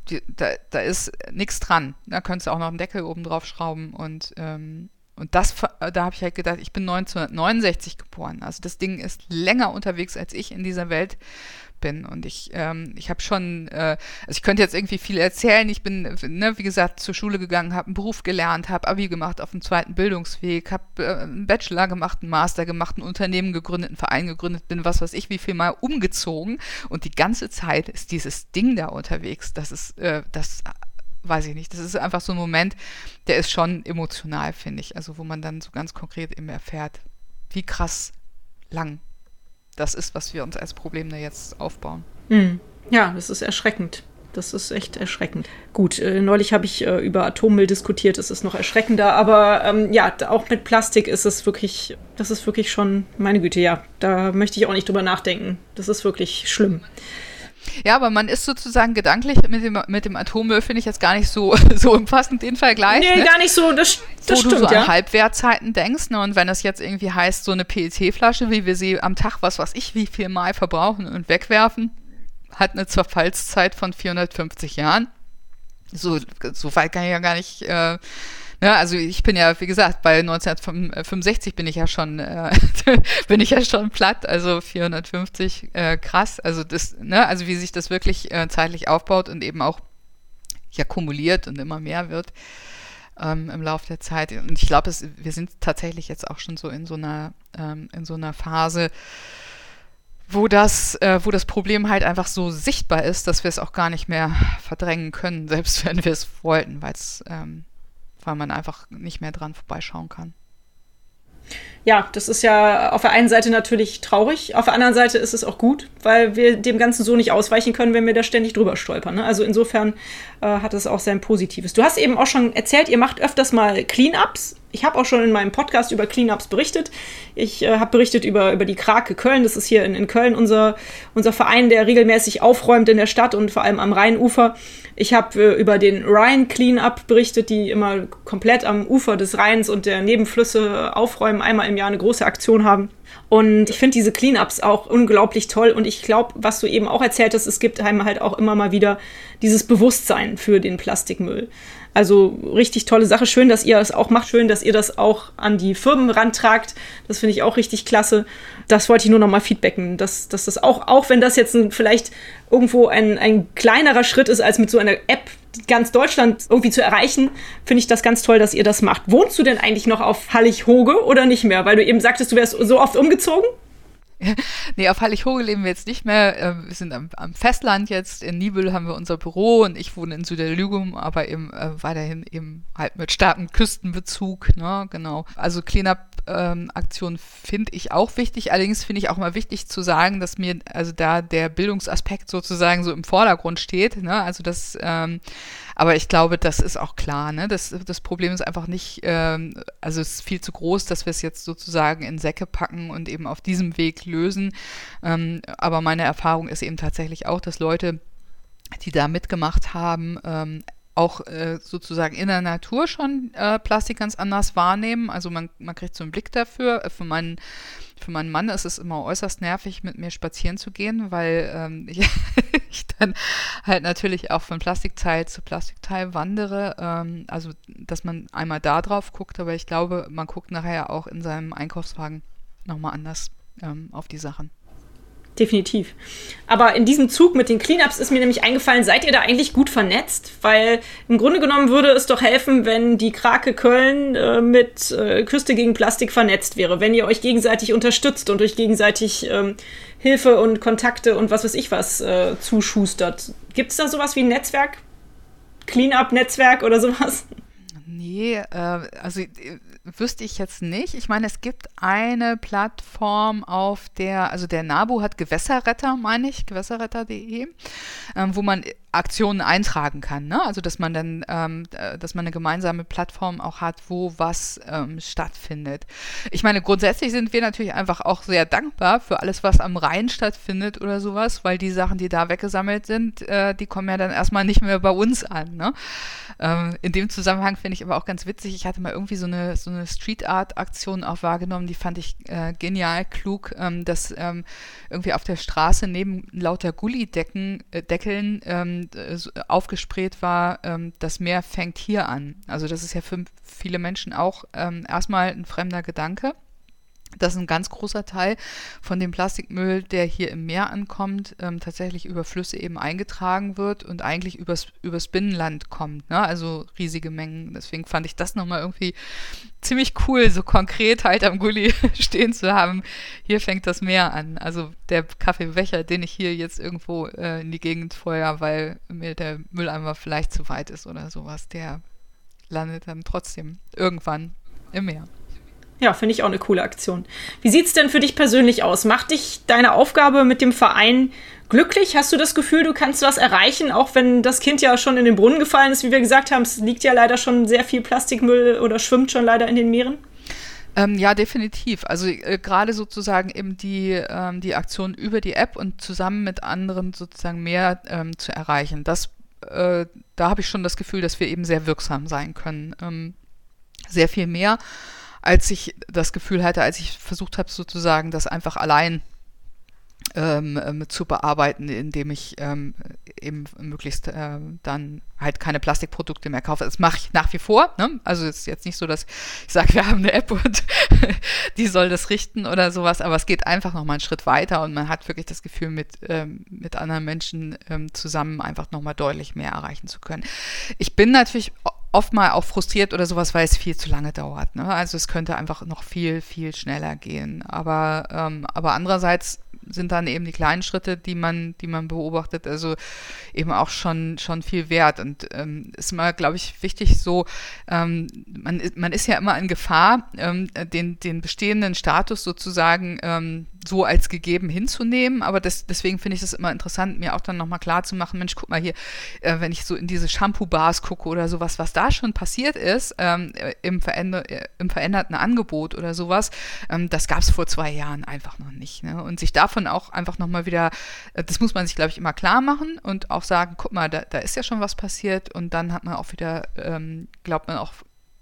S2: die, da, da ist nichts dran. Da könntest du auch noch einen Deckel oben drauf schrauben und ähm, und das, da habe ich halt gedacht, ich bin 1969 geboren. Also das Ding ist länger unterwegs als ich in dieser Welt bin. Und ich, ähm, ich habe schon, äh, also ich könnte jetzt irgendwie viel erzählen. Ich bin, ne, wie gesagt, zur Schule gegangen, habe einen Beruf gelernt, habe Abi gemacht auf dem zweiten Bildungsweg, habe äh, einen Bachelor gemacht, einen Master gemacht, ein Unternehmen gegründet, einen Verein gegründet, bin was weiß ich wie viel mal umgezogen. Und die ganze Zeit ist dieses Ding da unterwegs. Das ist, äh, das weiß ich nicht. Das ist einfach so ein Moment, der ist schon emotional, finde ich. Also wo man dann so ganz konkret eben erfährt, wie krass lang das ist, was wir uns als Problem da jetzt aufbauen.
S1: Mhm. Ja, das ist erschreckend. Das ist echt erschreckend. Gut, äh, neulich habe ich äh, über Atommüll diskutiert, das ist noch erschreckender, aber ähm, ja, auch mit Plastik ist es wirklich, das ist wirklich schon, meine Güte, ja, da möchte ich auch nicht drüber nachdenken. Das ist wirklich schlimm.
S2: Ja, aber man ist sozusagen gedanklich mit dem, mit dem Atommüll, finde ich jetzt gar nicht so, [LAUGHS] so umfassend den Vergleich. Nee,
S1: ne? gar nicht so, das, das
S2: Wo
S1: stimmt,
S2: du so
S1: ja.
S2: an Halbwertzeiten denkst, ne? und wenn das jetzt irgendwie heißt, so eine PET-Flasche, wie wir sie am Tag, was weiß ich, wie viel Mal verbrauchen und wegwerfen, hat eine Zerfallszeit von 450 Jahren. So, so weit kann ich ja gar nicht äh, Ne, also ich bin ja, wie gesagt, bei 1965 bin ich ja schon, äh, [LAUGHS] bin ich ja schon platt, also 450, äh, krass. Also das, ne, also wie sich das wirklich äh, zeitlich aufbaut und eben auch ja kumuliert und immer mehr wird ähm, im Laufe der Zeit. Und ich glaube, wir sind tatsächlich jetzt auch schon so in so einer, ähm, in so einer Phase, wo das, äh, wo das Problem halt einfach so sichtbar ist, dass wir es auch gar nicht mehr verdrängen können, [LAUGHS] selbst wenn wir es wollten, weil es ähm, weil man einfach nicht mehr dran vorbeischauen kann.
S1: Ja, das ist ja auf der einen Seite natürlich traurig, auf der anderen Seite ist es auch gut, weil wir dem Ganzen so nicht ausweichen können, wenn wir da ständig drüber stolpern. Ne? Also insofern äh, hat es auch sein Positives. Du hast eben auch schon erzählt, ihr macht öfters mal Cleanups. Ich habe auch schon in meinem Podcast über Cleanups berichtet. Ich äh, habe berichtet über, über die Krake Köln. Das ist hier in, in Köln unser, unser Verein, der regelmäßig aufräumt in der Stadt und vor allem am Rheinufer. Ich habe äh, über den Rhine Cleanup berichtet, die immer komplett am Ufer des Rheins und der Nebenflüsse aufräumen, einmal im Jahr eine große Aktion haben. Und ich finde diese Cleanups auch unglaublich toll. Und ich glaube, was du eben auch erzählt hast, es gibt einem halt auch immer mal wieder dieses Bewusstsein für den Plastikmüll. Also richtig tolle Sache. Schön, dass ihr das auch macht. Schön, dass ihr das auch an die Firmen rantragt. Das finde ich auch richtig klasse. Das wollte ich nur noch mal feedbacken, dass, dass das auch, auch wenn das jetzt ein, vielleicht irgendwo ein, ein kleinerer Schritt ist, als mit so einer App ganz Deutschland irgendwie zu erreichen, finde ich das ganz toll, dass ihr das macht. Wohnst du denn eigentlich noch auf Hallig-Hoge oder nicht mehr? Weil du eben sagtest, du wärst so oft umgezogen? [LAUGHS]
S2: nee, auf Heilighoge leben wir jetzt nicht mehr. Ähm, wir sind am, am, Festland jetzt. In Nibel haben wir unser Büro und ich wohne in Süderlügum, aber eben äh, weiterhin eben halt mit starkem Küstenbezug. Ne? Genau. Also Cleanup-Aktion ähm, finde ich auch wichtig. Allerdings finde ich auch mal wichtig zu sagen, dass mir also da der Bildungsaspekt sozusagen so im Vordergrund steht. Ne? Also das ähm, aber ich glaube, das ist auch klar. Ne? Das, das Problem ist einfach nicht, ähm, also es ist viel zu groß, dass wir es jetzt sozusagen in Säcke packen und eben auf diesem Weg lösen. Ähm, aber meine Erfahrung ist eben tatsächlich auch, dass Leute, die da mitgemacht haben, ähm, auch äh, sozusagen in der Natur schon äh, Plastik ganz anders wahrnehmen. Also man, man kriegt so einen Blick dafür. Äh, für meinen, für meinen Mann ist es immer äußerst nervig, mit mir spazieren zu gehen, weil ähm, [LAUGHS] ich, ich, dann halt natürlich auch von Plastikteil zu Plastikteil wandere. Ähm, also dass man einmal da drauf guckt, aber ich glaube, man guckt nachher auch in seinem Einkaufswagen nochmal anders ähm, auf die Sachen
S1: definitiv. Aber in diesem Zug mit den Cleanups ist mir nämlich eingefallen, seid ihr da eigentlich gut vernetzt? Weil im Grunde genommen würde es doch helfen, wenn die Krake Köln äh, mit äh, Küste gegen Plastik vernetzt wäre, wenn ihr euch gegenseitig unterstützt und euch gegenseitig ähm, Hilfe und Kontakte und was weiß ich was äh, zuschustert. Gibt es da sowas wie ein Netzwerk? Cleanup-Netzwerk oder sowas?
S2: Nee, äh, also äh, wüsste ich jetzt nicht. Ich meine, es gibt eine Plattform auf der, also der NABU hat Gewässerretter, meine ich, gewässerretter.de, ähm, wo man Aktionen eintragen kann. Ne? Also dass man dann, ähm, dass man eine gemeinsame Plattform auch hat, wo was ähm, stattfindet. Ich meine, grundsätzlich sind wir natürlich einfach auch sehr dankbar für alles, was am Rhein stattfindet oder sowas, weil die Sachen, die da weggesammelt sind, äh, die kommen ja dann erstmal nicht mehr bei uns an. Ne? Ähm, in dem Zusammenhang finde ich aber auch ganz witzig, ich hatte mal irgendwie so eine, so eine Street Art Aktion auch wahrgenommen, die fand ich äh, genial, klug, ähm, dass ähm, irgendwie auf der Straße neben lauter Gullideckeln äh, Deckeln, ähm, äh, aufgesprayt war, ähm, das Meer fängt hier an. Also das ist ja für viele Menschen auch ähm, erstmal ein fremder Gedanke. Dass ein ganz großer Teil von dem Plastikmüll, der hier im Meer ankommt, ähm, tatsächlich über Flüsse eben eingetragen wird und eigentlich übers, übers Binnenland kommt. Ne? Also riesige Mengen. Deswegen fand ich das nochmal irgendwie ziemlich cool, so konkret halt am Gully [LAUGHS] stehen zu haben. Hier fängt das Meer an. Also der Kaffeebecher, den ich hier jetzt irgendwo äh, in die Gegend feuer, weil mir der Mülleimer vielleicht zu weit ist oder sowas, der landet dann trotzdem irgendwann im Meer.
S1: Ja, finde ich auch eine coole Aktion. Wie sieht es denn für dich persönlich aus? Macht dich deine Aufgabe mit dem Verein glücklich? Hast du das Gefühl, du kannst was erreichen, auch wenn das Kind ja schon in den Brunnen gefallen ist? Wie wir gesagt haben, es liegt ja leider schon sehr viel Plastikmüll oder schwimmt schon leider in den Meeren.
S2: Ähm, ja, definitiv. Also äh, gerade sozusagen eben die, ähm, die Aktion über die App und zusammen mit anderen sozusagen mehr ähm, zu erreichen. Das, äh, da habe ich schon das Gefühl, dass wir eben sehr wirksam sein können. Ähm, sehr viel mehr als ich das Gefühl hatte, als ich versucht habe, sozusagen das einfach allein ähm, ähm, zu bearbeiten, indem ich ähm, eben möglichst äh, dann halt keine Plastikprodukte mehr kaufe. Das mache ich nach wie vor. Ne? Also es ist jetzt nicht so, dass ich sage, wir haben eine App und [LAUGHS] die soll das richten oder sowas, aber es geht einfach nochmal einen Schritt weiter und man hat wirklich das Gefühl, mit, ähm, mit anderen Menschen ähm, zusammen einfach nochmal deutlich mehr erreichen zu können. Ich bin natürlich oft mal auch frustriert oder sowas, weil es viel zu lange dauert. Ne? Also es könnte einfach noch viel, viel schneller gehen. Aber, ähm, aber andererseits sind dann eben die kleinen Schritte, die man, die man beobachtet, also eben auch schon, schon viel wert. Und ähm, ist immer, glaube ich, wichtig so, ähm, man, man ist ja immer in Gefahr, ähm, den, den bestehenden Status sozusagen ähm, so als gegeben hinzunehmen. Aber das, deswegen finde ich es immer interessant, mir auch dann nochmal klar zu machen, Mensch, guck mal hier, äh, wenn ich so in diese Shampoo-Bars gucke oder sowas, was da schon passiert ist ähm, im, veränder äh, im veränderten Angebot oder sowas, ähm, das gab es vor zwei Jahren einfach noch nicht. Ne? Und sich davon auch einfach nochmal wieder, äh, das muss man sich, glaube ich, immer klar machen und auch sagen, guck mal, da, da ist ja schon was passiert und dann hat man auch wieder, ähm, glaubt man auch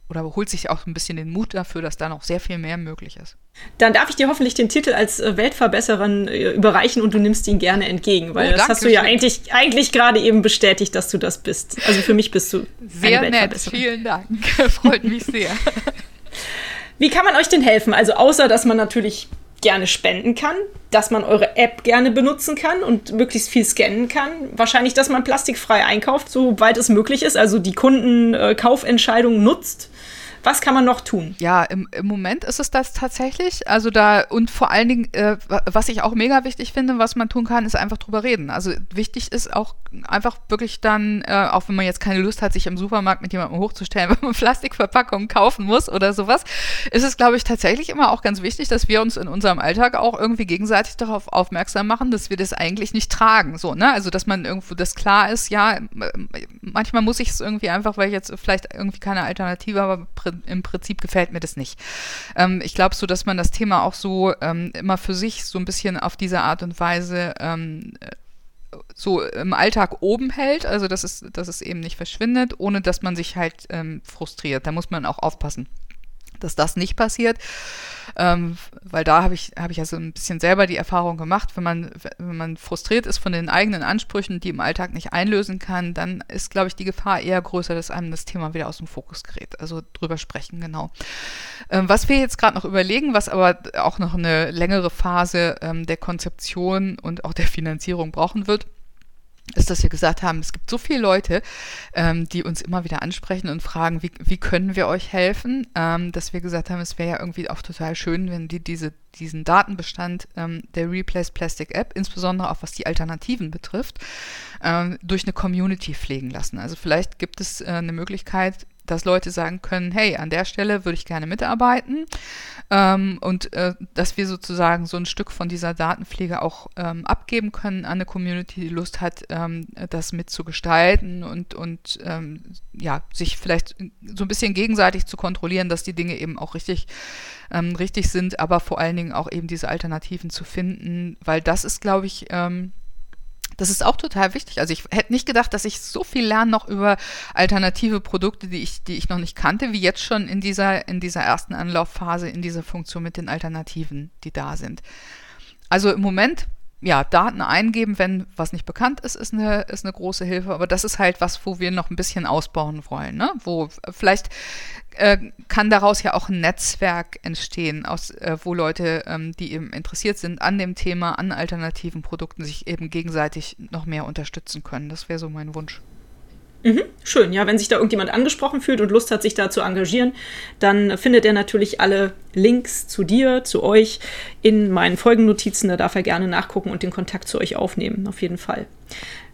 S2: oder holt sich auch ein bisschen den Mut dafür, dass da noch sehr viel mehr möglich ist.
S1: Dann darf ich dir hoffentlich den Titel als äh, Weltverbesserin äh, überreichen und du nimmst ihn gerne entgegen, weil oh, das hast du ja eigentlich, eigentlich gerade eben bestätigt, dass du das bist. Also für mich bist du
S2: sehr eine nett. Vielen Dank. [LAUGHS] Freut mich sehr. [LAUGHS]
S1: Wie kann man euch denn helfen? Also außer, dass man natürlich gerne spenden kann, dass man eure App gerne benutzen kann und möglichst viel scannen kann. Wahrscheinlich, dass man plastikfrei einkauft, soweit es möglich ist, also die Kundenkaufentscheidung nutzt. Was kann man noch tun?
S2: Ja, im, im Moment ist es das tatsächlich. Also da und vor allen Dingen, äh, was ich auch mega wichtig finde, was man tun kann, ist einfach drüber reden. Also wichtig ist auch einfach wirklich dann, äh, auch wenn man jetzt keine Lust hat, sich im Supermarkt mit jemandem hochzustellen, [LAUGHS] wenn man Plastikverpackungen kaufen muss oder sowas, ist es, glaube ich, tatsächlich immer auch ganz wichtig, dass wir uns in unserem Alltag auch irgendwie gegenseitig darauf aufmerksam machen, dass wir das eigentlich nicht tragen. So, ne? Also dass man irgendwo das klar ist, ja, manchmal muss ich es irgendwie einfach, weil ich jetzt vielleicht irgendwie keine Alternative habe, im Prinzip gefällt mir das nicht. Ähm, ich glaube so, dass man das Thema auch so ähm, immer für sich so ein bisschen auf diese Art und Weise ähm, so im Alltag oben hält, also dass es, dass es eben nicht verschwindet, ohne dass man sich halt ähm, frustriert. Da muss man auch aufpassen dass das nicht passiert, ähm, weil da habe ich, hab ich also ein bisschen selber die Erfahrung gemacht, wenn man, wenn man frustriert ist von den eigenen Ansprüchen, die im Alltag nicht einlösen kann, dann ist, glaube ich, die Gefahr eher größer, dass einem das Thema wieder aus dem Fokus gerät. Also drüber sprechen, genau. Ähm, was wir jetzt gerade noch überlegen, was aber auch noch eine längere Phase ähm, der Konzeption und auch der Finanzierung brauchen wird, ist, dass wir gesagt haben, es gibt so viele Leute, ähm, die uns immer wieder ansprechen und fragen, wie, wie können wir euch helfen, ähm, dass wir gesagt haben, es wäre ja irgendwie auch total schön, wenn die diese, diesen Datenbestand ähm, der Replace Plastic App, insbesondere auch was die Alternativen betrifft, ähm, durch eine Community pflegen lassen. Also vielleicht gibt es äh, eine Möglichkeit, dass Leute sagen können, hey, an der Stelle würde ich gerne mitarbeiten. Ähm, und äh, dass wir sozusagen so ein Stück von dieser Datenpflege auch ähm, abgeben können an eine Community, die Lust hat, ähm, das mitzugestalten und, und ähm, ja, sich vielleicht so ein bisschen gegenseitig zu kontrollieren, dass die Dinge eben auch richtig, ähm, richtig sind, aber vor allen Dingen auch eben diese Alternativen zu finden, weil das ist, glaube ich, ähm, das ist auch total wichtig. Also ich hätte nicht gedacht, dass ich so viel lerne noch über alternative Produkte, die ich, die ich noch nicht kannte, wie jetzt schon in dieser, in dieser ersten Anlaufphase, in dieser Funktion mit den Alternativen, die da sind. Also im Moment ja, Daten eingeben, wenn was nicht bekannt ist, ist eine, ist eine große Hilfe. Aber das ist halt was, wo wir noch ein bisschen ausbauen wollen. Ne? Wo vielleicht äh, kann daraus ja auch ein Netzwerk entstehen, aus, äh, wo Leute, ähm, die eben interessiert sind an dem Thema, an alternativen Produkten, sich eben gegenseitig noch mehr unterstützen können. Das wäre so mein Wunsch.
S1: Mhm, schön, ja, wenn sich da irgendjemand angesprochen fühlt und Lust hat, sich da zu engagieren, dann findet er natürlich alle Links zu dir, zu euch in meinen Folgennotizen. Da darf er gerne nachgucken und den Kontakt zu euch aufnehmen, auf jeden Fall.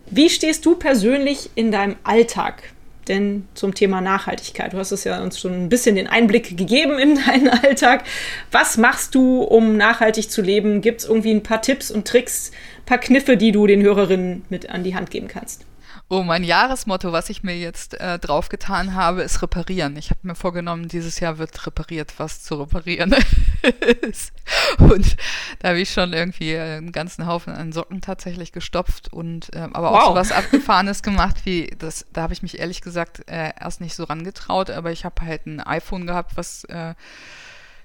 S1: Wie stehst du persönlich in deinem Alltag denn zum Thema Nachhaltigkeit? Du hast es ja uns schon ein bisschen den Einblick gegeben in deinen Alltag. Was machst du, um nachhaltig zu leben? Gibt es irgendwie ein paar Tipps und Tricks, ein paar Kniffe, die du den Hörerinnen mit an die Hand geben kannst?
S2: Oh, mein Jahresmotto, was ich mir jetzt äh, draufgetan habe, ist reparieren. Ich habe mir vorgenommen, dieses Jahr wird repariert, was zu reparieren [LAUGHS] ist. Und da habe ich schon irgendwie einen ganzen Haufen an Socken tatsächlich gestopft und äh, aber auch wow. so was Abgefahrenes gemacht, wie das, da habe ich mich ehrlich gesagt äh, erst nicht so rangetraut, aber ich habe halt ein iPhone gehabt, was äh,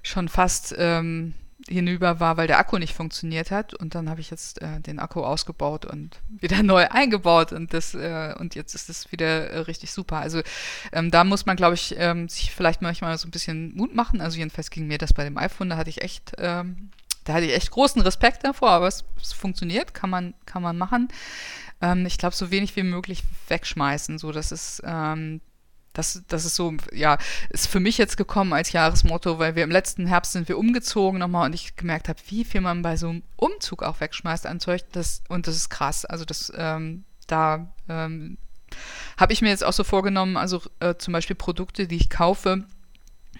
S2: schon fast ähm, hinüber war, weil der Akku nicht funktioniert hat. Und dann habe ich jetzt äh, den Akku ausgebaut und wieder [LAUGHS] neu eingebaut und das äh, und jetzt ist es wieder äh, richtig super. Also ähm, da muss man, glaube ich, ähm, sich vielleicht manchmal so ein bisschen Mut machen. Also jedenfalls ging mir das bei dem iPhone, da hatte ich echt, ähm, da hatte ich echt großen Respekt davor, aber es, es funktioniert, kann man, kann man machen. Ähm, ich glaube, so wenig wie möglich wegschmeißen. So, das ist ähm, das, das ist so, ja, ist für mich jetzt gekommen als Jahresmotto, weil wir im letzten Herbst sind wir umgezogen nochmal und ich gemerkt habe, wie viel man bei so einem Umzug auch wegschmeißt an Zeug. Das, und das ist krass. Also das, ähm, da ähm, habe ich mir jetzt auch so vorgenommen, also äh, zum Beispiel Produkte, die ich kaufe,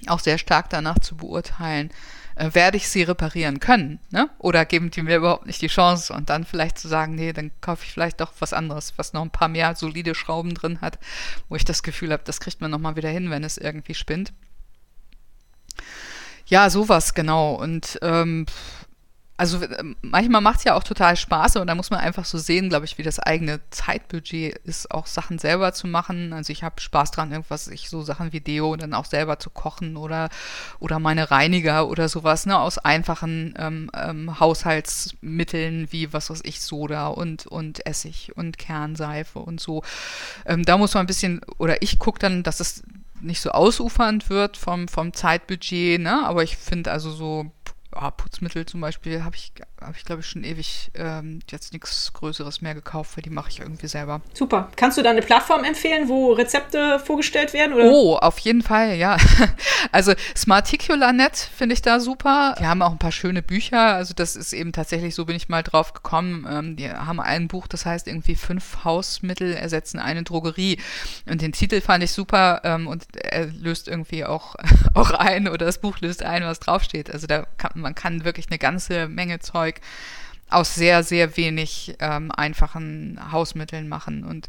S2: auch sehr stark danach zu beurteilen äh, werde ich sie reparieren können? Ne? Oder geben die mir überhaupt nicht die Chance und dann vielleicht zu sagen, nee, dann kaufe ich vielleicht doch was anderes, was noch ein paar mehr solide Schrauben drin hat, wo ich das Gefühl habe, das kriegt man nochmal wieder hin, wenn es irgendwie spinnt. Ja, sowas, genau. Und ähm, also ähm, manchmal macht es ja auch total Spaß und da muss man einfach so sehen, glaube ich, wie das eigene Zeitbudget ist, auch Sachen selber zu machen. Also ich habe Spaß dran, irgendwas, ich so Sachen wie Deo dann auch selber zu kochen oder, oder meine Reiniger oder sowas, ne, aus einfachen ähm, ähm, Haushaltsmitteln wie was weiß ich, Soda und, und Essig und Kernseife und so. Ähm, da muss man ein bisschen, oder ich gucke dann, dass es nicht so ausufernd wird vom, vom Zeitbudget, ne? Aber ich finde also so oh, Putzmittel zum Beispiel habe ich, hab ich glaube ich, schon ewig ähm, jetzt nichts Größeres mehr gekauft, weil die mache ich irgendwie selber.
S1: Super. Kannst du da eine Plattform empfehlen, wo Rezepte vorgestellt werden?
S2: Oder? Oh, auf jeden Fall, ja. [LAUGHS] Also Smarticular.net finde ich da super. Die haben auch ein paar schöne Bücher. Also das ist eben tatsächlich, so bin ich mal drauf gekommen. Ähm, die haben ein Buch, das heißt irgendwie fünf Hausmittel ersetzen eine Drogerie. Und den Titel fand ich super ähm, und er löst irgendwie auch, [LAUGHS] auch ein oder das Buch löst ein, was draufsteht. Also da kann man kann wirklich eine ganze Menge Zeug aus sehr, sehr wenig ähm, einfachen Hausmitteln machen. Und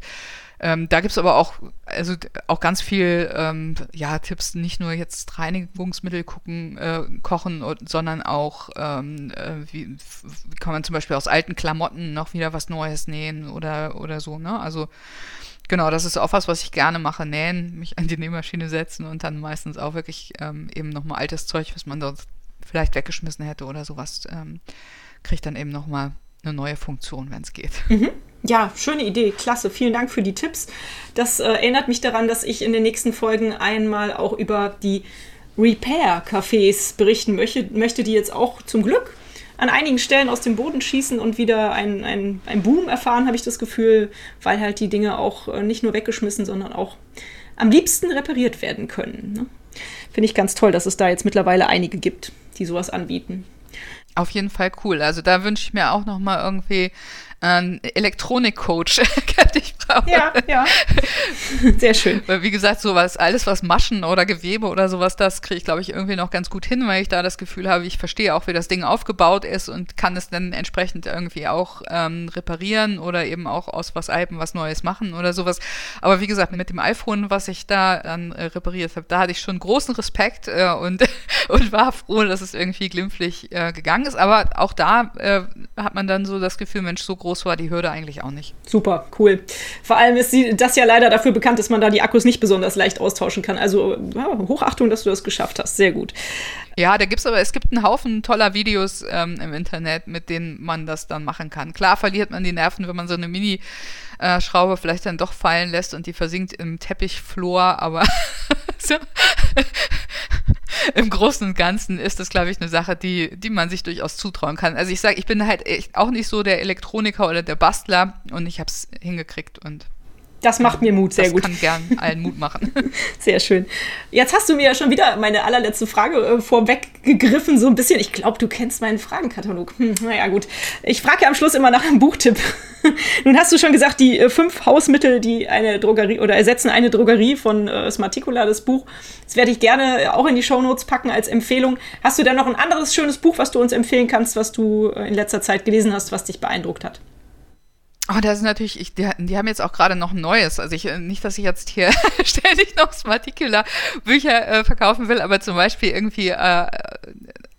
S2: Ähm, da gibt es aber auch, also auch ganz viel ähm, ja, Tipps, nicht nur jetzt Reinigungsmittel gucken, äh, kochen, sondern auch, ähm, äh, wie, wie, kann man zum Beispiel aus alten Klamotten noch wieder was Neues nähen oder, oder so, ne? Also genau, das ist auch was, was ich gerne mache, nähen, mich an die Nähmaschine setzen und dann meistens auch wirklich ähm, eben nochmal altes Zeug, was man dort vielleicht weggeschmissen hätte oder sowas, ähm, kriegt dann eben nochmal eine neue Funktion, wenn es geht.
S1: Mhm. Ja, schöne Idee, klasse. Vielen Dank für die Tipps. Das äh, erinnert mich daran, dass ich in den nächsten Folgen einmal auch über die Repair-Cafés berichten möchte, möchte, die jetzt auch zum Glück an einigen Stellen aus dem Boden schießen und wieder ein, ein, ein Boom erfahren, habe ich das Gefühl, weil halt die Dinge auch äh, nicht nur weggeschmissen, sondern auch am liebsten repariert werden können. Ne? Finde ich ganz toll, dass es da jetzt mittlerweile einige gibt, die sowas anbieten.
S2: Auf jeden Fall cool. Also da wünsche ich mir auch noch mal irgendwie ein Elektronikcoach [LAUGHS] könnte ich brauchen.
S1: Ja, ja. Sehr schön.
S2: Weil, wie gesagt, sowas, alles was Maschen oder Gewebe oder sowas, das kriege ich, glaube ich, irgendwie noch ganz gut hin, weil ich da das Gefühl habe, ich verstehe auch, wie das Ding aufgebaut ist und kann es dann entsprechend irgendwie auch ähm, reparieren oder eben auch aus was Alpen was Neues machen oder sowas. Aber wie gesagt, mit dem iPhone, was ich da dann äh, repariert habe, da hatte ich schon großen Respekt äh, und, [LAUGHS] und war froh, dass es irgendwie glimpflich äh, gegangen ist. Aber auch da äh, hat man dann so das Gefühl, Mensch, so groß groß war die Hürde eigentlich auch nicht.
S1: Super, cool. Vor allem ist das ja leider dafür bekannt, dass man da die Akkus nicht besonders leicht austauschen kann. Also ja, Hochachtung, dass du das geschafft hast. Sehr gut.
S2: Ja, da gibt es aber, es gibt einen Haufen toller Videos ähm, im Internet, mit denen man das dann machen kann. Klar verliert man die Nerven, wenn man so eine Mini-Schraube vielleicht dann doch fallen lässt und die versinkt im Teppichflor, aber [LAUGHS] so. [LAUGHS] im Großen und Ganzen ist das, glaube ich, eine Sache, die, die man sich durchaus zutrauen kann. Also ich sage, ich bin halt auch nicht so der Elektroniker oder der Bastler und ich habe es hingekriegt und
S1: das macht mir Mut, sehr
S2: das
S1: gut.
S2: kann gern allen Mut machen. [LAUGHS]
S1: sehr schön. Jetzt hast du mir ja schon wieder meine allerletzte Frage äh, vorweggegriffen, so ein bisschen. Ich glaube, du kennst meinen Fragenkatalog. Hm, naja, gut. Ich frage ja am Schluss immer nach einem Buchtipp. [LAUGHS] Nun hast du schon gesagt, die äh, fünf Hausmittel, die eine Drogerie oder ersetzen eine Drogerie von äh, Smarticula, das Buch. Das werde ich gerne auch in die Shownotes packen als Empfehlung. Hast du da noch ein anderes schönes Buch, was du uns empfehlen kannst, was du äh, in letzter Zeit gelesen hast, was dich beeindruckt hat?
S2: Oh, das ist natürlich, ich, die, die, haben jetzt auch gerade noch ein neues. Also ich, nicht, dass ich jetzt hier [LAUGHS] ständig noch Smarticula-Bücher äh, verkaufen will, aber zum Beispiel irgendwie, äh,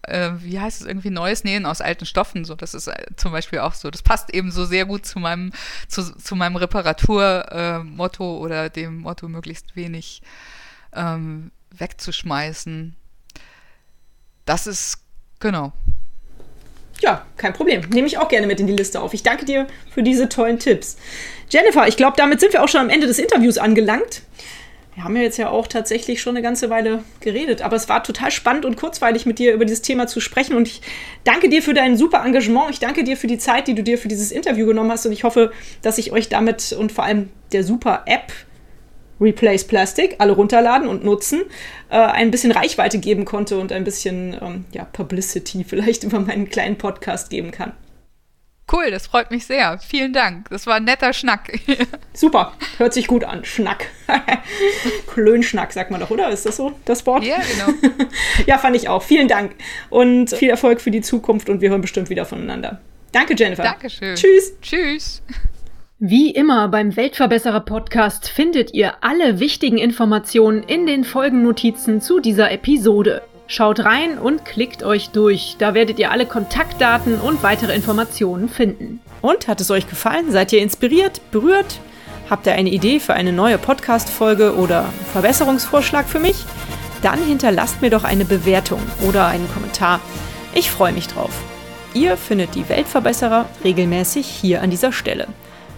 S2: äh, wie heißt es, irgendwie neues Nähen aus alten Stoffen. So, das ist äh, zum Beispiel auch so. Das passt eben so sehr gut zu meinem, zu, zu meinem Reparatur-Motto oder dem Motto, möglichst wenig ähm, wegzuschmeißen. Das ist, genau,
S1: ja, kein Problem. Nehme ich auch gerne mit in die Liste auf. Ich danke dir für diese tollen Tipps. Jennifer, ich glaube, damit sind wir auch schon am Ende des Interviews angelangt. Wir haben ja jetzt ja auch tatsächlich schon eine ganze Weile geredet, aber es war total spannend und kurzweilig mit dir über dieses Thema zu sprechen und ich danke dir für dein super Engagement. Ich danke dir für die Zeit, die du dir für dieses Interview genommen hast und ich hoffe, dass ich euch damit und vor allem der super App Replace Plastic, alle runterladen und nutzen, äh, ein bisschen Reichweite geben konnte und ein bisschen ähm, ja, Publicity [LAUGHS] vielleicht über meinen kleinen Podcast geben kann.
S2: Cool, das freut mich sehr. Vielen Dank. Das war ein netter Schnack. [LAUGHS]
S1: Super, hört sich gut an. Schnack. [LAUGHS] Klönschnack, sagt man doch, oder? Ist das so das Wort?
S2: Ja, genau.
S1: ja, fand ich auch. Vielen Dank und viel Erfolg für die Zukunft und wir hören bestimmt wieder voneinander. Danke, Jennifer.
S2: Dankeschön.
S1: Tschüss.
S2: Tschüss.
S1: Wie immer beim Weltverbesserer Podcast findet ihr alle wichtigen Informationen in den Folgennotizen zu dieser Episode. Schaut rein und klickt euch durch. Da werdet ihr alle Kontaktdaten und weitere Informationen finden. Und hat es euch gefallen? Seid ihr inspiriert, berührt? Habt ihr eine Idee für eine neue Podcast-Folge oder Verbesserungsvorschlag für mich? Dann hinterlasst mir doch eine Bewertung oder einen Kommentar. Ich freue mich drauf. Ihr findet die Weltverbesserer regelmäßig hier an dieser Stelle